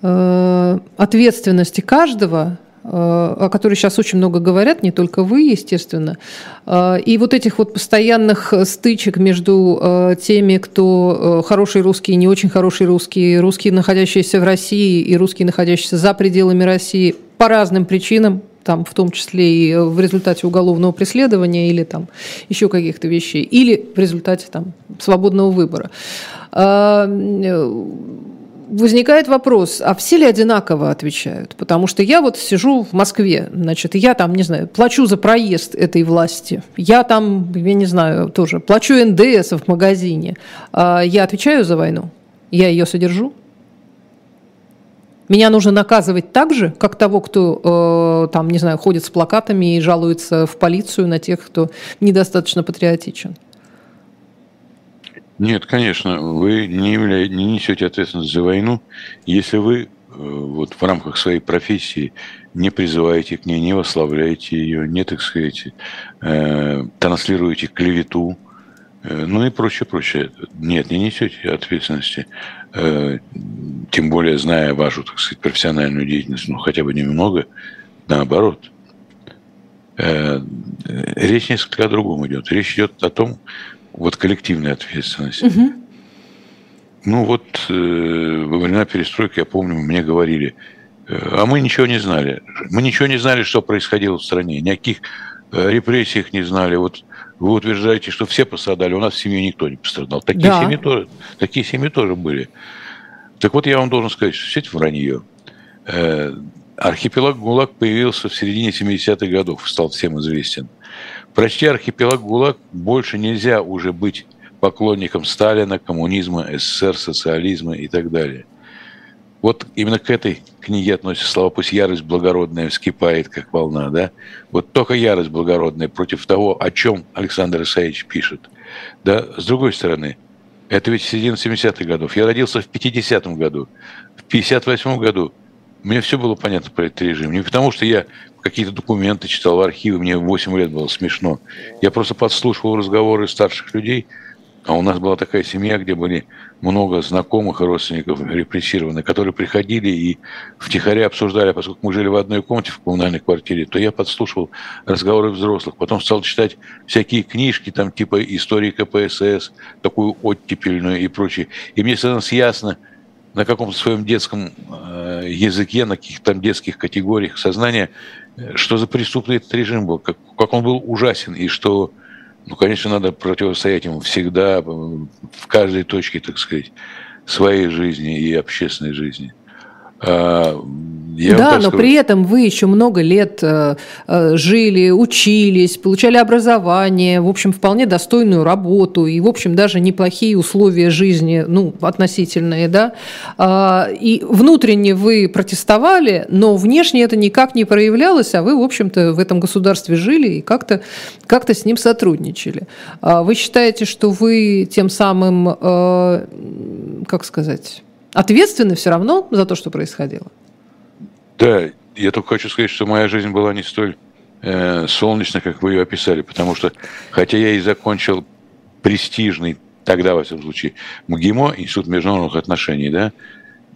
э, ответственности каждого, э, о которой сейчас очень много говорят, не только вы, естественно, и вот этих вот постоянных стычек между теми, кто хороший русский и не очень хороший русский, русские, находящиеся в России и русские, находящиеся за пределами России по разным причинам, там, в том числе и в результате уголовного преследования или там еще каких-то вещей, или в результате там свободного выбора возникает вопрос, а все ли одинаково отвечают? Потому что я вот сижу в Москве, значит, я там, не знаю, плачу за проезд этой власти, я там, я не знаю, тоже плачу НДС в магазине, а я отвечаю за войну, я ее содержу? Меня нужно наказывать так же, как того, кто, э, там, не знаю, ходит с плакатами и жалуется в полицию на тех, кто недостаточно патриотичен. Нет, конечно, вы не, явля... не несете ответственность за войну, если вы э, вот в рамках своей профессии не призываете к ней, не восславляете ее, не, так сказать, э, транслируете клевету, э, ну и прочее, прочее. Нет, не несете ответственности, э, тем более зная вашу, так сказать, профессиональную деятельность, ну хотя бы немного, наоборот. Э, речь несколько о другом идет. Речь идет о том, вот коллективная ответственность. Угу. Ну вот э, во времена перестройки, я помню, мне говорили, э, а мы ничего не знали. Мы ничего не знали, что происходило в стране. Никаких э, репрессиях не знали. Вот вы утверждаете, что все пострадали, у нас в семье никто не пострадал. Такие, да. семьи, тоже, такие семьи тоже были. Так вот, я вам должен сказать, что все это вранье. Э, архипелаг ГУЛАГ появился в середине 70-х годов, стал всем известен. Прочти архипелаг ГУЛАГ, больше нельзя уже быть поклонником Сталина, коммунизма, СССР, социализма и так далее. Вот именно к этой книге относятся слова «пусть ярость благородная вскипает, как волна». Да? Вот только ярость благородная против того, о чем Александр Исаевич пишет. Да? С другой стороны, это ведь середина 70-х годов. Я родился в 50-м году. В 58-м году мне все было понятно про этот режим. Не потому, что я какие-то документы читал в архиве, мне 8 лет было смешно. Я просто подслушивал разговоры старших людей, а у нас была такая семья, где были много знакомых и родственников репрессированных, которые приходили и втихаря обсуждали, поскольку мы жили в одной комнате в коммунальной квартире, то я подслушивал разговоры взрослых. Потом стал читать всякие книжки, там типа истории КПСС, такую оттепельную и прочее. И мне становилось ясно, на каком-то своем детском э, языке, на каких-то там детских категориях сознания, что за преступный этот режим был, как, как он был ужасен, и что, ну, конечно, надо противостоять ему всегда, в каждой точке, так сказать, своей жизни и общественной жизни. А, Я да, но при этом вы еще много лет э, э, жили, учились, получали образование, в общем, вполне достойную работу и, в общем, даже неплохие условия жизни, ну, относительные, да. Э, и внутренне вы протестовали, но внешне это никак не проявлялось, а вы, в общем-то, в этом государстве жили и как-то как с ним сотрудничали. Э, вы считаете, что вы тем самым, э, как сказать, ответственны все равно за то, что происходило? Да, я только хочу сказать, что моя жизнь была не столь э, солнечна, как вы ее описали, потому что, хотя я и закончил престижный, тогда, во всяком случае, МГИМО, Институт международных отношений, да,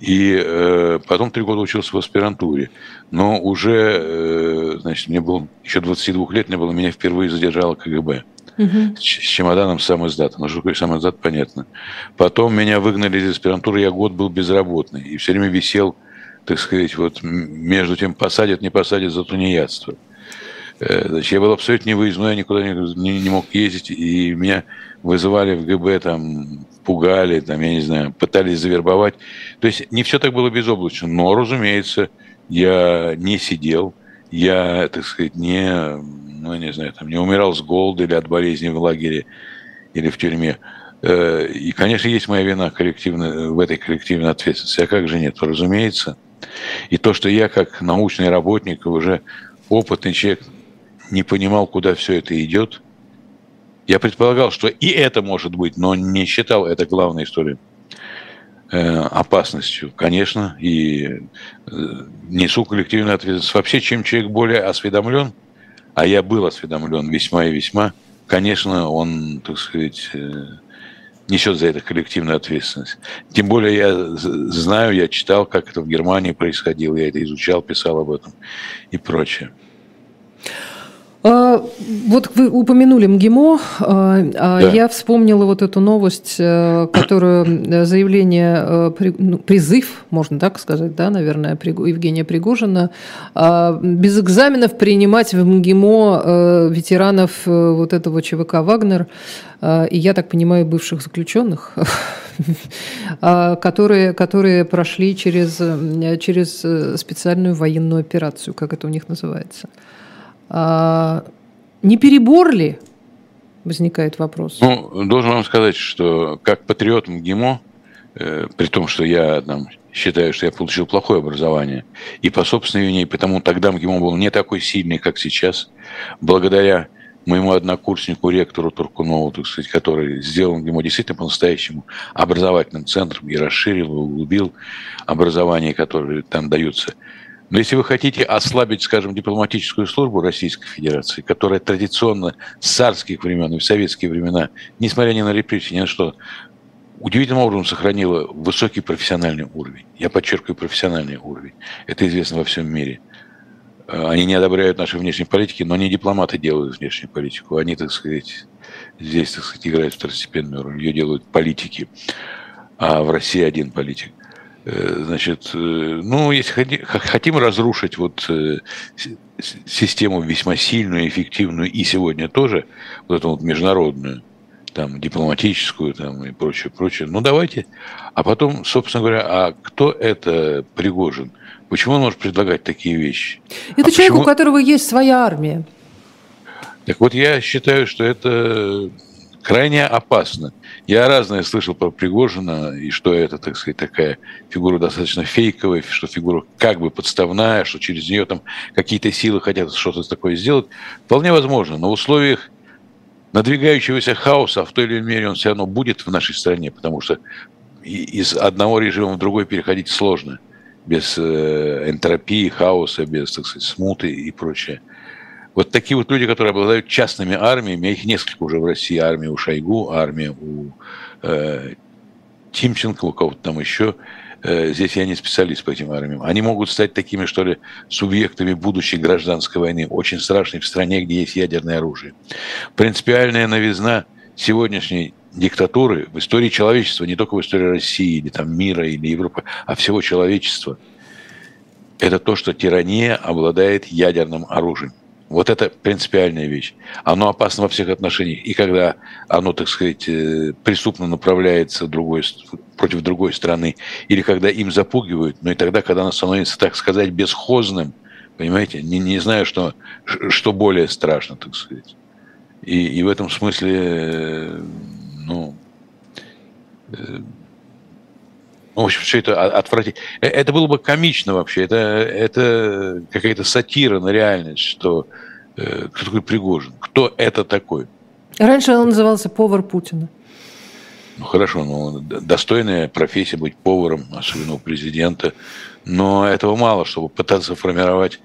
и э, потом три года учился в аспирантуре. Но уже, э, значит, мне было еще 22 лет, не было, меня впервые задержало КГБ. Угу. С, с чемоданом сам издат. Ну, что такое сам издат, понятно. Потом меня выгнали из аспирантуры, я год был безработный. И все время висел так сказать, вот между тем посадят, не посадят за тунеядство. Э, значит, я был абсолютно невыездной, я никуда не, не, мог ездить, и меня вызывали в ГБ, там, пугали, там, я не знаю, пытались завербовать. То есть не все так было безоблачно, но, разумеется, я не сидел, я, так сказать, не, ну, не знаю, там, не умирал с голода или от болезни в лагере или в тюрьме. Э, и, конечно, есть моя вина коллективно, в этой коллективной ответственности. А как же нет? Разумеется. И то, что я как научный работник, уже опытный человек, не понимал, куда все это идет, я предполагал, что и это может быть, но не считал это главной историей э, опасностью, конечно, и э, несу коллективную ответственность. Вообще, чем человек более осведомлен, а я был осведомлен весьма и весьма, конечно, он, так сказать, э, несет за это коллективную ответственность. Тем более я знаю, я читал, как это в Германии происходило, я это изучал, писал об этом и прочее. А, вот вы упомянули МГИМО, а, а да. я вспомнила вот эту новость, э, которую э, заявление, э, ну, призыв, можно так сказать, да, наверное, Евгения Пригожина, без экзаменов принимать в МГИМО ветеранов вот этого ЧВК «Вагнер», и, я так понимаю, бывших заключенных, которые, которые прошли через, через специальную военную операцию, как это у них называется. А, не перебор ли? Возникает вопрос. Ну, должен вам сказать, что как патриот МГИМО, э, при том, что я там, считаю, что я получил плохое образование, и по собственной вине, потому тогда МГИМО был не такой сильный, как сейчас, благодаря моему однокурснику, ректору Туркунову, так сказать, который сделал МГИМО действительно по-настоящему образовательным центром и расширил, и углубил образование, которое там даются – но если вы хотите ослабить, скажем, дипломатическую службу Российской Федерации, которая традиционно с царских времен и в советские времена, несмотря ни на репрессии, ни на что, удивительным образом сохранила высокий профессиональный уровень. Я подчеркиваю профессиональный уровень. Это известно во всем мире. Они не одобряют нашей внешней политики, но не дипломаты делают внешнюю политику. Они, так сказать, здесь, так сказать, играют второстепенную роль. Ее делают политики. А в России один политик. Э, значит, э, ну, если хотим разрушить вот э, систему весьма сильную, эффективную и сегодня тоже, вот эту вот международную, там, дипломатическую там, и прочее, прочее, ну, давайте. А потом, собственно говоря, а кто это Пригожин? Почему он может предлагать такие вещи? Это а человек, почему... у которого есть своя армия. Так вот, я считаю, что это крайне опасно. Я разное слышал про Пригожина, и что это, так сказать, такая фигура достаточно фейковая, что фигура как бы подставная, что через нее там какие-то силы хотят что-то такое сделать. Вполне возможно, но в условиях надвигающегося хаоса, а в той или иной мере он все равно будет в нашей стране, потому что из одного режима в другой переходить сложно, без э, энтропии, хаоса, без, так сказать, смуты и прочее. Вот такие вот люди, которые обладают частными армиями, их несколько уже в России, армия у Шойгу, армия у э, Тимченко, у кого-то там еще, э, здесь я не специалист по этим армиям, они могут стать такими, что ли, субъектами будущей гражданской войны, очень страшной в стране, где есть ядерное оружие. Принципиальная новизна сегодняшней диктатуры в истории человечества, не только в истории России или там мира или Европы, а всего человечества, это то, что тирания обладает ядерным оружием. Вот это принципиальная вещь. Оно опасно во всех отношениях. И когда оно, так сказать, э, преступно направляется другой, против другой страны, или когда им запугивают, но и тогда, когда оно становится, так сказать, бесхозным, понимаете, не, не знаю, что, что более страшно, так сказать. И, и в этом смысле, э, ну, э, в общем, все это отвратительно. Это было бы комично вообще. Это, это какая-то сатира на реальность, что э, кто такой Пригожин, кто это такой. Раньше он назывался повар Путина. Ну хорошо, ну достойная профессия быть поваром, особенно у президента, но этого мало, чтобы пытаться формировать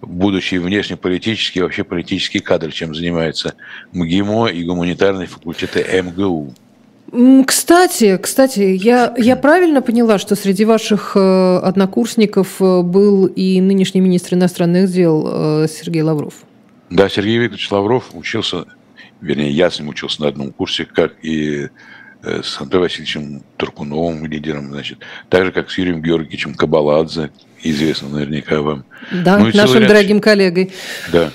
будущий внешнеполитический, вообще политический кадр, чем занимается МГИМО и гуманитарные факультеты МГУ. Кстати, кстати, я, я правильно поняла, что среди ваших э, однокурсников э, был и нынешний министр иностранных дел э, Сергей Лавров? Да, Сергей Викторович Лавров учился, вернее, я с ним учился на одном курсе, как и с Андреем Васильевичем Туркуновым, лидером, значит, так же, как с Юрием Георгиевичем Кабаладзе, известно наверняка вам. Да, ну, нашим ряд... дорогим коллегой. Да.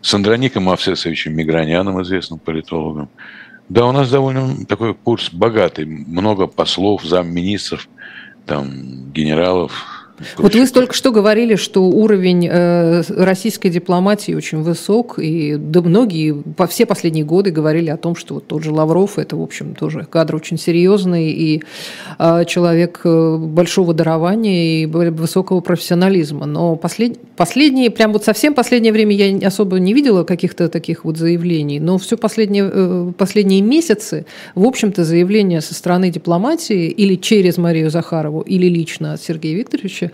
С Андроником Авсесовичем Миграняном, известным политологом. Да, у нас довольно такой курс богатый. Много послов, замминистров, там, генералов, вот вы только что говорили, что уровень э, российской дипломатии очень высок, и да многие, по все последние годы говорили о том, что вот тот же Лавров, это, в общем, тоже кадр очень серьезный, и э, человек э, большого дарования и высокого профессионализма. Но послед, последние, прям вот совсем последнее время я особо не видела каких-то таких вот заявлений, но все последние, последние месяцы, в общем-то, заявления со стороны дипломатии или через Марию Захарову, или лично от Сергея Викторовича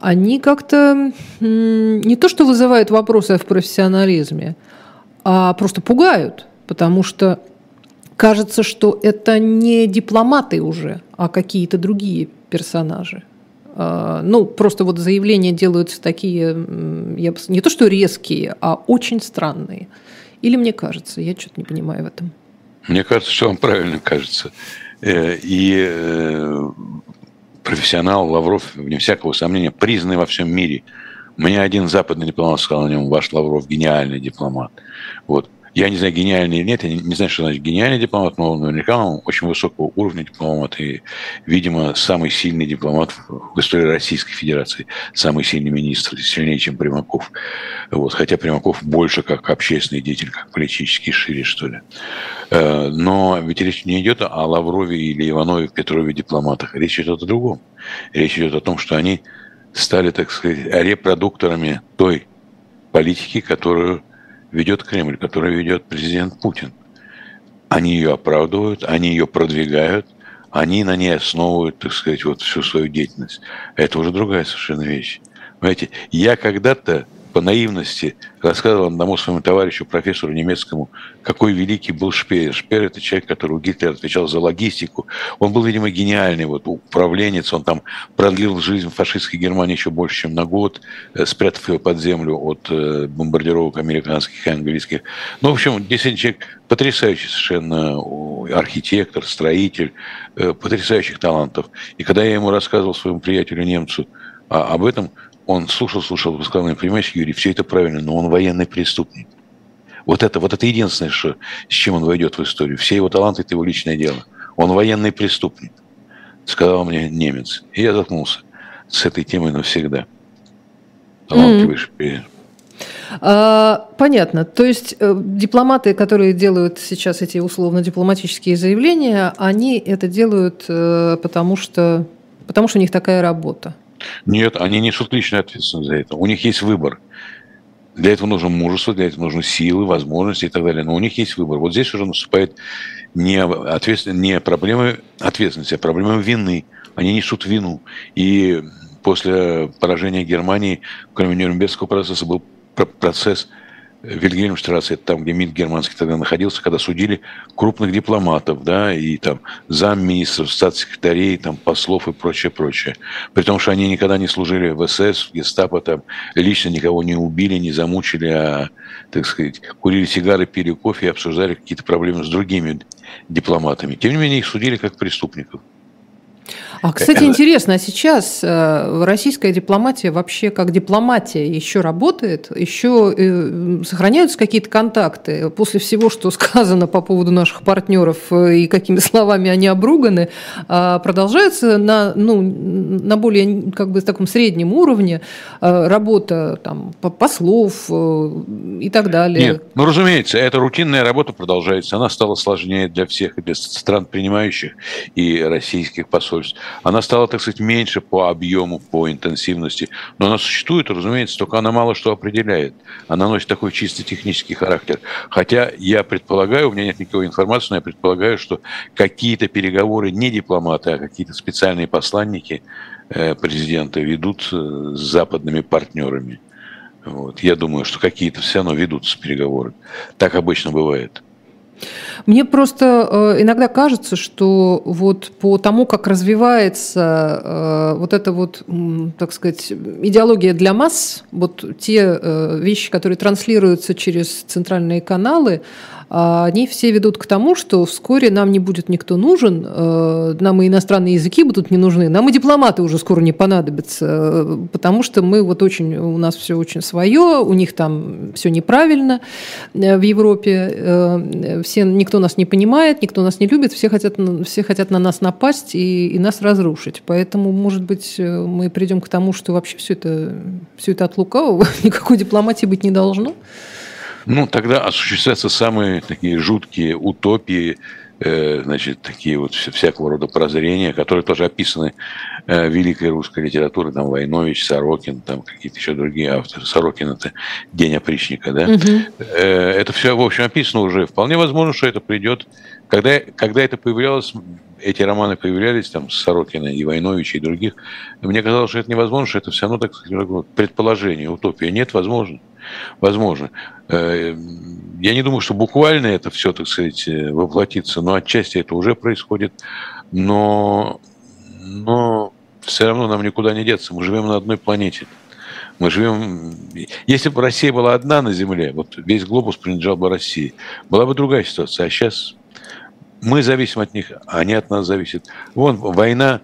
они как-то не то что вызывают вопросы в профессионализме, а просто пугают, потому что кажется, что это не дипломаты уже, а какие-то другие персонажи. А, ну, просто вот заявления делаются такие, я, не то что резкие, а очень странные. Или мне кажется, я что-то не понимаю в этом. Мне кажется, что вам правильно кажется. Э, и э, профессионал Лавров, вне всякого сомнения, признанный во всем мире. Мне один западный дипломат сказал о нем, ваш Лавров гениальный дипломат. Вот. Я не знаю, гениальный или нет, я не знаю, что значит гениальный дипломат, но наверняка он очень высокого уровня дипломат и, видимо, самый сильный дипломат в истории Российской Федерации, самый сильный министр, сильнее, чем Примаков. Вот. Хотя Примаков больше как общественный деятель, как политический шире, что ли. Э, но ведь речь не идет о Лаврове или Иванове, Петрове дипломатах. Речь идет о другом. Речь идет о том, что они стали, так сказать, репродукторами той политики, которую ведет Кремль, которую ведет президент Путин. Они ее оправдывают, они ее продвигают, они на ней основывают, так сказать, вот всю свою деятельность. Это уже другая совершенно вещь. Понимаете, я когда-то по наивности рассказывал одному своему товарищу, профессору немецкому, какой великий был Шпеер. Шпеер – это человек, который у Гитлера отвечал за логистику. Он был, видимо, гениальный вот, управленец. Он там продлил жизнь фашистской Германии еще больше, чем на год, э, спрятав ее под землю от э, бомбардировок американских и английских. Ну, в общем, действительно, человек потрясающий совершенно архитектор, строитель, э, потрясающих талантов. И когда я ему рассказывал своему приятелю немцу об этом, он слушал, слушал, сказал, понимаешь, Юрий, все это правильно, но он военный преступник. Вот это, вот это единственное, что, с чем он войдет в историю. Все его таланты – это его личное дело. Он военный преступник, сказал мне немец. И я заткнулся с этой темой навсегда. Талантливый mm-hmm. А, понятно. То есть э, дипломаты, которые делают сейчас эти условно-дипломатические заявления, они это делают э, потому, что, потому что у них такая работа. Нет, они несут личную ответственность за это. У них есть выбор. Для этого нужно мужество, для этого нужны силы, возможности и так далее. Но у них есть выбор. Вот здесь уже наступает не, ответствен... не проблема ответственности, а проблема вины. Они несут вину. И после поражения Германии, кроме Нюрнбергского процесса, был процесс Вильгельмштрассе, это там, где МИД германский тогда находился, когда судили крупных дипломатов, да, и там замминистров, статс-секретарей, там, послов и прочее, прочее. При том, что они никогда не служили в СС, в гестапо, там, лично никого не убили, не замучили, а, так сказать, курили сигары, пили кофе и обсуждали какие-то проблемы с другими дипломатами. Тем не менее, их судили как преступников. А, кстати, интересно, а сейчас э, российская дипломатия вообще как дипломатия еще работает? Еще э, сохраняются какие-то контакты после всего, что сказано по поводу наших партнеров э, и какими словами они обруганы? А продолжается на, ну, на более как бы таком среднем уровне работа там, послов и так далее? Нет, ну, разумеется, эта рутинная работа продолжается. Она стала сложнее для всех, и для стран принимающих, и российских посольств она стала, так сказать, меньше по объему, по интенсивности. Но она существует, разумеется, только она мало что определяет. Она носит такой чисто технический характер. Хотя я предполагаю, у меня нет никакой информации, но я предполагаю, что какие-то переговоры не дипломаты, а какие-то специальные посланники э, президента ведут э, с западными партнерами. Вот. Я думаю, что какие-то все равно ведутся переговоры. Так обычно бывает. Мне просто э, иногда кажется, что вот по тому, как развивается э, вот эта вот, так сказать, идеология для масс, вот те э, вещи, которые транслируются через центральные каналы, они все ведут к тому, что вскоре нам не будет никто нужен, э, нам и иностранные языки будут не нужны, нам и дипломаты уже скоро не понадобятся, э, потому что мы вот очень, у нас все очень свое, у них там все неправильно э, в Европе, все, никто нас не понимает, никто нас не любит, все хотят, все хотят на нас напасть и, и нас разрушить. Поэтому, может быть, мы придем к тому, что вообще все это, все это от лукавого, никакой дипломатии быть не должно. Ну, тогда осуществляются самые такие жуткие утопии, э, значит, такие вот всякого рода прозрения, которые тоже описаны э, великой русской литературой, там Войнович, Сорокин, там какие-то еще другие авторы. Сорокин – это «День опричника», да? Угу. Это все, в общем, описано уже. Вполне возможно, что это придет. Когда, когда это появлялось, эти романы появлялись, там, Сорокина и Войновича и других, мне казалось, что это невозможно, что это все равно, так сказать, предположение, утопия. Нет, возможно. Возможно. Э, я не думаю, что буквально это все, так сказать, э, воплотится, но отчасти это уже происходит. Но, но все равно нам никуда не деться. Мы живем на одной планете. Мы живем... Если бы Россия была одна на Земле, вот весь глобус принадлежал бы России, была бы другая ситуация. А сейчас мы зависим от них, а они от нас зависят. Вон война,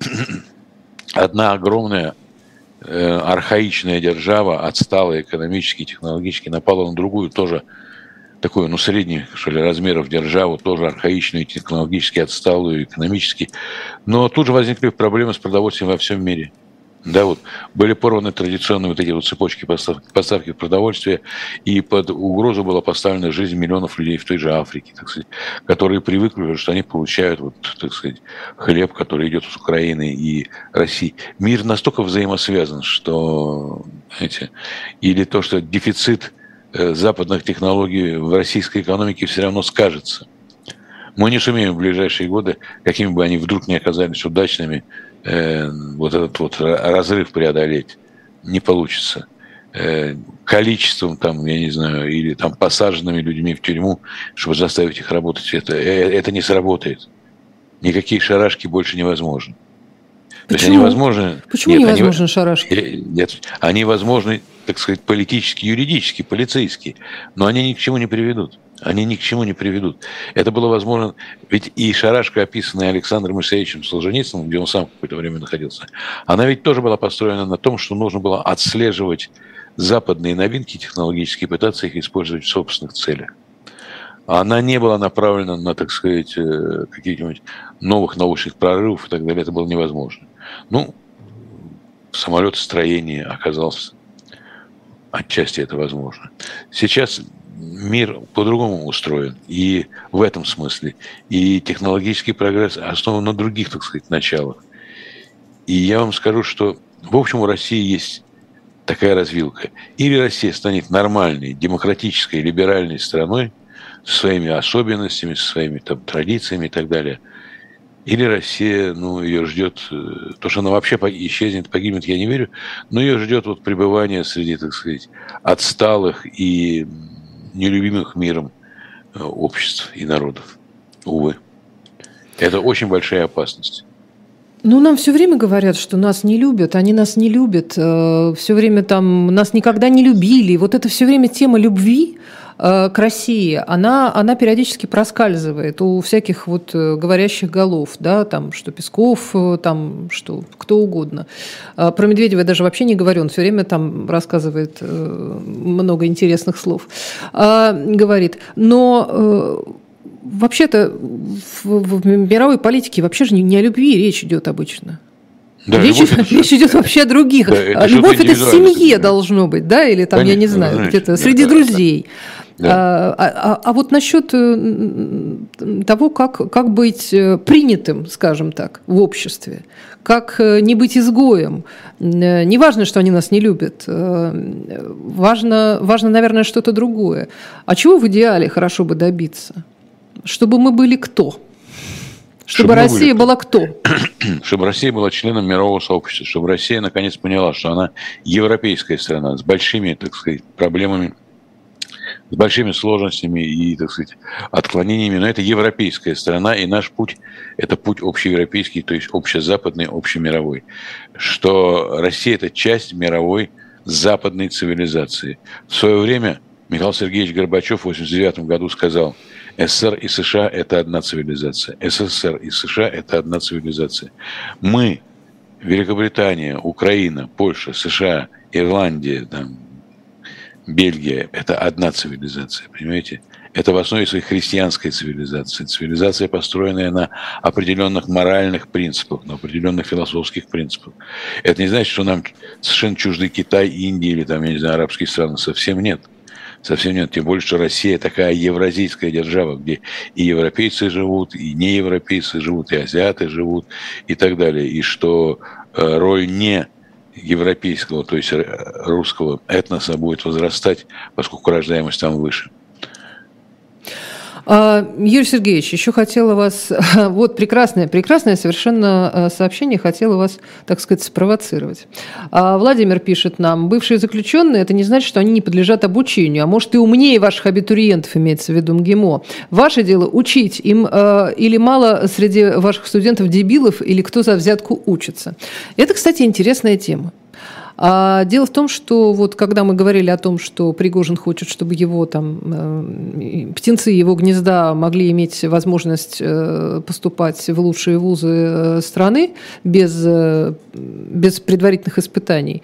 одна огромная архаичная держава, отсталая экономически, технологически, напала на другую тоже такую, ну, средних, что ли, размеров державу, тоже архаичную, технологически отсталую, экономически. Но тут же возникли проблемы с продовольствием во всем мире. Да, вот были порваны традиционные вот эти вот цепочки поставки, поставки продовольствия, и под угрозу была поставлена жизнь миллионов людей в той же Африке, так сказать, которые привыкли, что они получают, вот, так сказать, хлеб, который идет с Украины и России. Мир настолько взаимосвязан, что, знаете, или то, что дефицит э, западных технологий в российской экономике все равно скажется. Мы не сумеем в ближайшие годы, какими бы они вдруг не оказались удачными, Э, вот этот вот разрыв преодолеть не получится. Э, количеством, там, я не знаю, или там посаженными людьми в тюрьму, чтобы заставить их работать, это, э, это не сработает. Никакие шарашки больше невозможны. Почему? То есть они возможны... Почему нет, невозможны они, шарашки? Нет, они возможны, так сказать, политически, юридически, полицейские, но они ни к чему не приведут они ни к чему не приведут. Это было возможно, ведь и шарашка, описанная Александром Исаевичем Солженицыным, где он сам какое-то время находился, она ведь тоже была построена на том, что нужно было отслеживать западные новинки технологические, пытаться их использовать в собственных целях. Она не была направлена на, так сказать, э, каких-нибудь новых научных прорывов и так далее. Это было невозможно. Ну, самолетостроение оказалось отчасти это возможно. Сейчас мир по-другому устроен. И в этом смысле. И технологический прогресс основан на других, так сказать, началах. И я вам скажу, что, в общем, у России есть такая развилка. Или Россия станет нормальной, демократической, либеральной страной со своими особенностями, со своими там, традициями и так далее. Или Россия, ну, ее ждет, э, то, что она вообще исчезнет, погибнет, я не верю, но ее ждет вот пребывание среди, так сказать, отсталых и нелюбимых миром э, обществ и народов. Увы. Это очень большая опасность. Ну, нам все время говорят, что нас не любят, они нас не любят, э, все время там нас никогда не любили. Вот это все время тема любви, к России, она, она периодически проскальзывает у всяких вот говорящих голов, да, там, что Песков, там, что кто угодно. Про Медведева я даже вообще не говорю, он все время там рассказывает много интересных слов. Говорит, но вообще-то в, в мировой политике вообще же не, не о любви речь идет обычно. Да, речь, любовь, речь идет вообще о других. Да, это любовь это в семье должно быть, да, или там, Конечно, я не знаю, где-то среди да, друзей. Да. А, а, а, а вот насчет э, того, как, как быть э, принятым, скажем так, в обществе, как э, не быть изгоем. Не важно, что они нас не любят. Важно, важно наверное, что-то другое. А чего в идеале хорошо бы добиться? Чтобы мы были кто? Чтобы, чтобы Россия была кто? чтобы Россия была членом мирового сообщества, чтобы Россия наконец поняла, что она европейская страна с большими, так сказать, проблемами, с большими сложностями и, так сказать, отклонениями, но это европейская страна, и наш путь – это путь общеевропейский, то есть общезападный, общемировой. Что Россия – это часть мировой западной цивилизации. В свое время Михаил Сергеевич Горбачев в 1989 году сказал – СССР и США – это одна цивилизация. СССР и США – это одна цивилизация. Мы, Великобритания, Украина, Польша, США, Ирландия, там, Бельгия – это одна цивилизация, понимаете? Это в основе своей христианская цивилизация. Цивилизация, построенная на определенных моральных принципах, на определенных философских принципах. Это не значит, что нам совершенно чужды Китай, Индия или там, я не знаю, арабские страны. Совсем нет совсем нет. Тем более, что Россия такая евразийская держава, где и европейцы живут, и неевропейцы живут, и азиаты живут, и так далее. И что э, роль не европейского, то есть русского этноса будет возрастать, поскольку рождаемость там выше. А, Юрий Сергеевич, еще хотела вас... Вот прекрасное, прекрасное совершенно а, сообщение, хотела вас, так сказать, спровоцировать. А, Владимир пишет нам, бывшие заключенные, это не значит, что они не подлежат обучению, а может и умнее ваших абитуриентов, имеется в виду МГИМО. Ваше дело учить им или мало среди ваших студентов дебилов, или кто за взятку учится. Это, кстати, интересная тема. А дело в том, что вот когда мы говорили о том, что Пригожин хочет, чтобы его там э, птенцы его гнезда могли иметь возможность э, поступать в лучшие вузы э, страны без, без предварительных испытаний,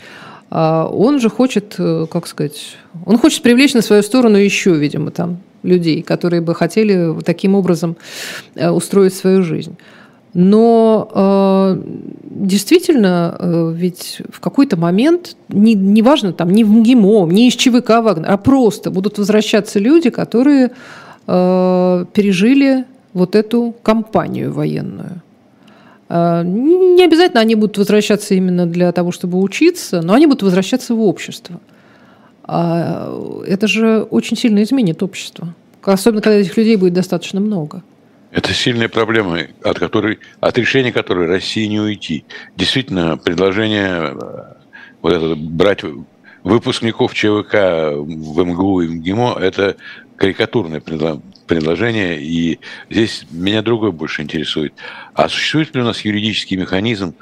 а он же хочет, как сказать, он хочет привлечь на свою сторону еще, видимо, там людей, которые бы хотели таким образом устроить свою жизнь. Но э, действительно, э, ведь в какой-то момент, не, неважно, там, не в МГИМО, не из ЧВК Вагнер, а просто будут возвращаться люди, которые э, пережили вот эту кампанию военную. Э, не обязательно они будут возвращаться именно для того, чтобы учиться, но они будут возвращаться в общество. А это же очень сильно изменит общество. Особенно, когда этих людей будет достаточно много. Это сильная проблема, от, которой, от решения которой России не уйти. Действительно, предложение э, вот это, брать выпускников ЧВК в МГУ и МГИМО – это карикатурное предложение, и здесь меня другое больше интересует. А существует ли у нас юридический механизм,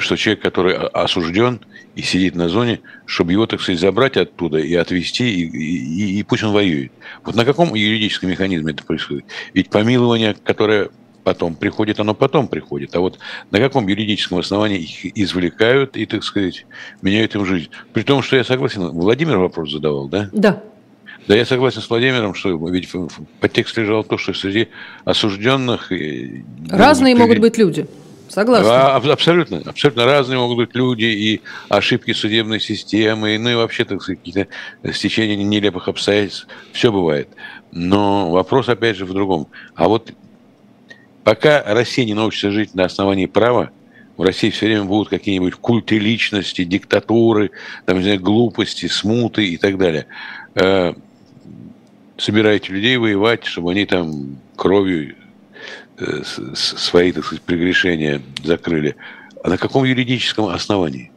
что человек, который осужден и сидит на зоне, чтобы его, так сказать, забрать оттуда и отвезти, и, и, и пусть он воюет. Вот на каком юридическом механизме это происходит? Ведь помилование, которое потом приходит, оно потом приходит. А вот на каком юридическом основании их извлекают и, так сказать, меняют им жизнь? При том, что я согласен, Владимир вопрос задавал, да? Да. Да, я согласен с Владимиром, что ведь под текст лежало то, что среди осужденных... Разные могут быть люди. Согласна. Абсолютно. Абсолютно разные могут быть люди и ошибки судебной системы, ну и вообще, так сказать, какие-то стечения нелепых обстоятельств. Все бывает. Но вопрос, опять же, в другом. А вот пока Россия не научится жить на основании права, в России все время будут какие-нибудь культы личности, диктатуры, там, не знаю, глупости, смуты и так далее. Э, собираете людей воевать, чтобы они там кровью Э, свои, так сказать, прегрешения закрыли. А на каком юридическом основании?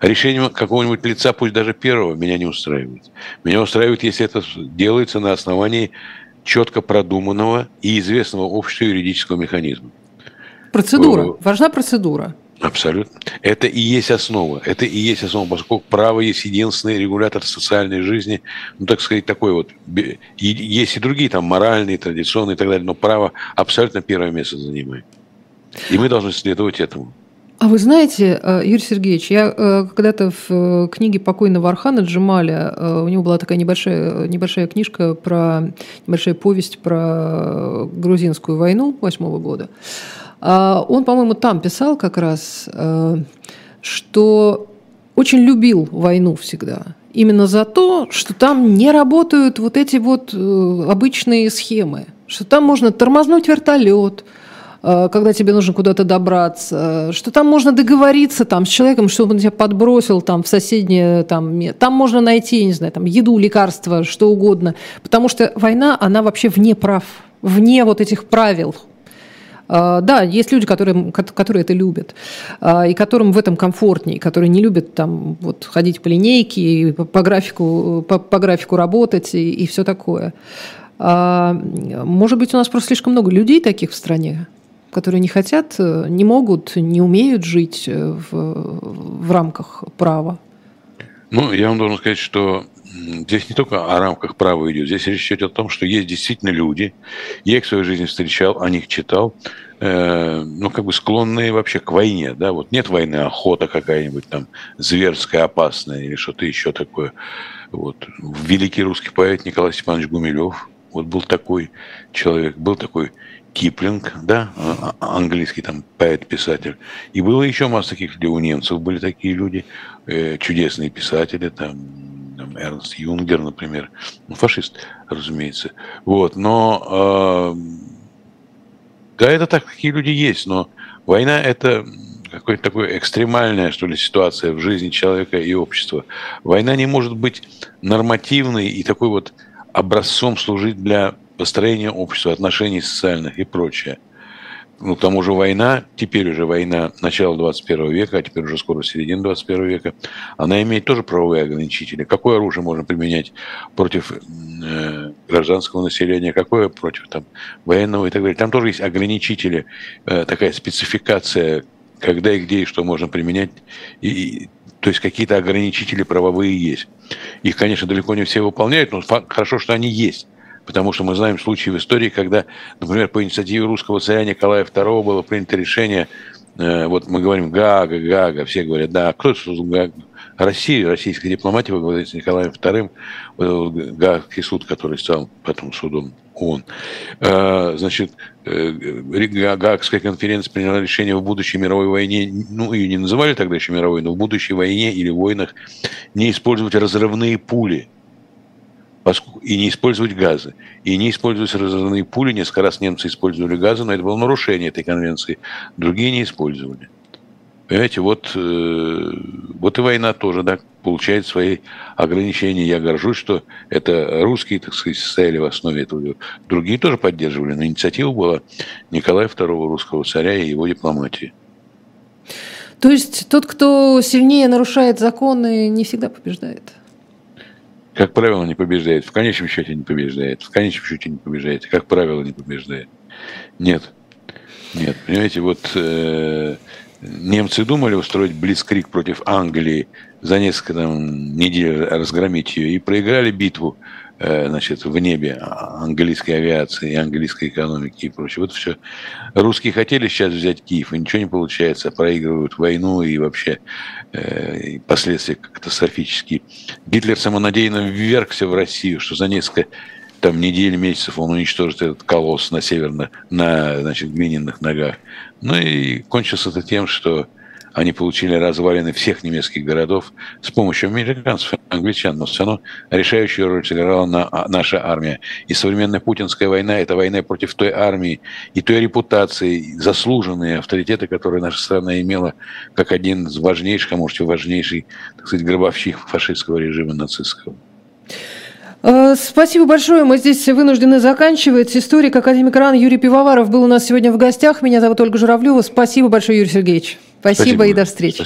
Решение какого-нибудь лица, пусть даже первого, меня не устраивает. Меня устраивает, если это делается на основании четко продуманного и известного обществу юридического механизма. Процедура. Важна процедура. Абсолютно. Это и есть основа. Это и есть основа, поскольку право есть единственный регулятор социальной жизни, ну, так сказать, такой вот. Есть и другие, там, моральные, традиционные и так далее, но право абсолютно первое место занимает. И мы должны следовать этому. А вы знаете, э, Юрий Сергеевич, я э, когда-то в э, книге покойного Архана Джемаля, у него была такая небольшая, небольшая книжка про, небольшая повесть про грузинскую войну восьмого года. А он, по-моему, там писал как раз, что очень любил войну всегда. Именно за то, что там не работают вот эти вот обычные схемы. Что там можно тормознуть вертолет, Э, когда тебе нужно куда-то добраться, что там можно договориться там, с человеком, чтобы он тебя подбросил там, в соседнее, там, там можно найти, я не знаю, там, еду, лекарства, что угодно. Потому что война, она вообще вне прав, вне вот этих правил. Uh, да, есть люди, которые, которые это любят, uh, и которым в этом комфортнее, которые не любят там, вот, ходить по линейке, по, графику, по, по графику работать и, и все такое. Uh, может быть, у нас просто слишком много людей таких в стране, которые не хотят, э, не могут, не умеют жить э, в, в рамках права? Ну, я вам должен сказать, что здесь не только о рамках права идет, здесь речь идет о том, что есть действительно люди, я их в своей жизни встречал, о них читал, э, ну, как бы склонные вообще к войне, да, вот нет войны, охота какая-нибудь там зверская, опасная или что-то еще такое. Вот. Великий русский поэт Николай Степанович Гумилев, вот был такой человек, был такой Киплинг, да, а, а, английский там поэт-писатель. И было еще масса таких людей. У немцев были такие люди, э, чудесные писатели, там, там Эрнст Юнгер, например, ну, фашист, разумеется. Вот, но э, да, это так, такие люди есть, но война это какой-то такой экстремальная, что ли, ситуация в жизни человека и общества. Война не может быть нормативной и такой вот образцом служить для построения общества, отношений социальных и прочее. Ну, к тому же война, теперь уже война начала 21 века, а теперь уже скоро середина 21 века, она имеет тоже правовые ограничители. Какое оружие можно применять против э, гражданского населения, какое против там, военного и так далее. Там тоже есть ограничители, э, такая спецификация, когда и где и что можно применять. И, и, то есть какие-то ограничители правовые есть. Их, конечно, далеко не все выполняют, но хорошо, что они есть. Потому что мы знаем случаи в истории, когда, например, по инициативе русского царя Николая II было принято решение, э, вот мы говорим Гага, Гага, все говорят, да, кто это создал Гага? Россия, российская дипломатия во главе с Николаем II, Гаагский суд, который стал потом судом ООН. Э, значит, э, Гаагская конференция приняла решение в будущей мировой войне, ну, ее не называли тогда еще мировой, но в будущей войне или войнах не использовать разрывные пули – и не использовать газы. И не использовать разрывные пули. Несколько раз немцы использовали газы, но это было нарушение этой конвенции. Другие не использовали. Понимаете, вот, э, вот и война тоже да, получает свои ограничения. Я горжусь, что это русские, так сказать, стояли в основе этого. Другие тоже поддерживали. Но инициатива была Николая II, русского царя и его дипломатии. То есть тот, кто сильнее нарушает законы, не всегда побеждает? Как правило, не побеждает. В конечном счете не побеждает. В конечном счете не побеждает. Как правило, не побеждает. Нет. Нет. Понимаете, вот э, немцы думали устроить блицкрик против Англии за несколько там, недель разгромить ее и проиграли битву значит, в небе английской авиации и английской экономики и прочее. Вот все. Русские хотели сейчас взять Киев, и ничего не получается. Проигрывают войну и вообще э, последствия катастрофические. Гитлер самонадеянно ввергся в Россию, что за несколько там недель, месяцев он уничтожит этот колосс на северно, на, значит, глиняных ногах. Ну и кончился это тем, что они получили развалины всех немецких городов с помощью американцев и англичан, но все равно решающую роль сыграла на, а, наша армия. И современная путинская война – это война против той армии и той репутации, заслуженные авторитеты, которые наша страна имела как один из важнейших, а может важнейший, так сказать, гробовщик фашистского режима нацистского. Э, спасибо большое. Мы здесь вынуждены заканчивать. Историк, академик РАН Юрий Пивоваров был у нас сегодня в гостях. Меня зовут Ольга Журавлева. Спасибо большое, Юрий Сергеевич. Спасибо, Спасибо. и до встречи.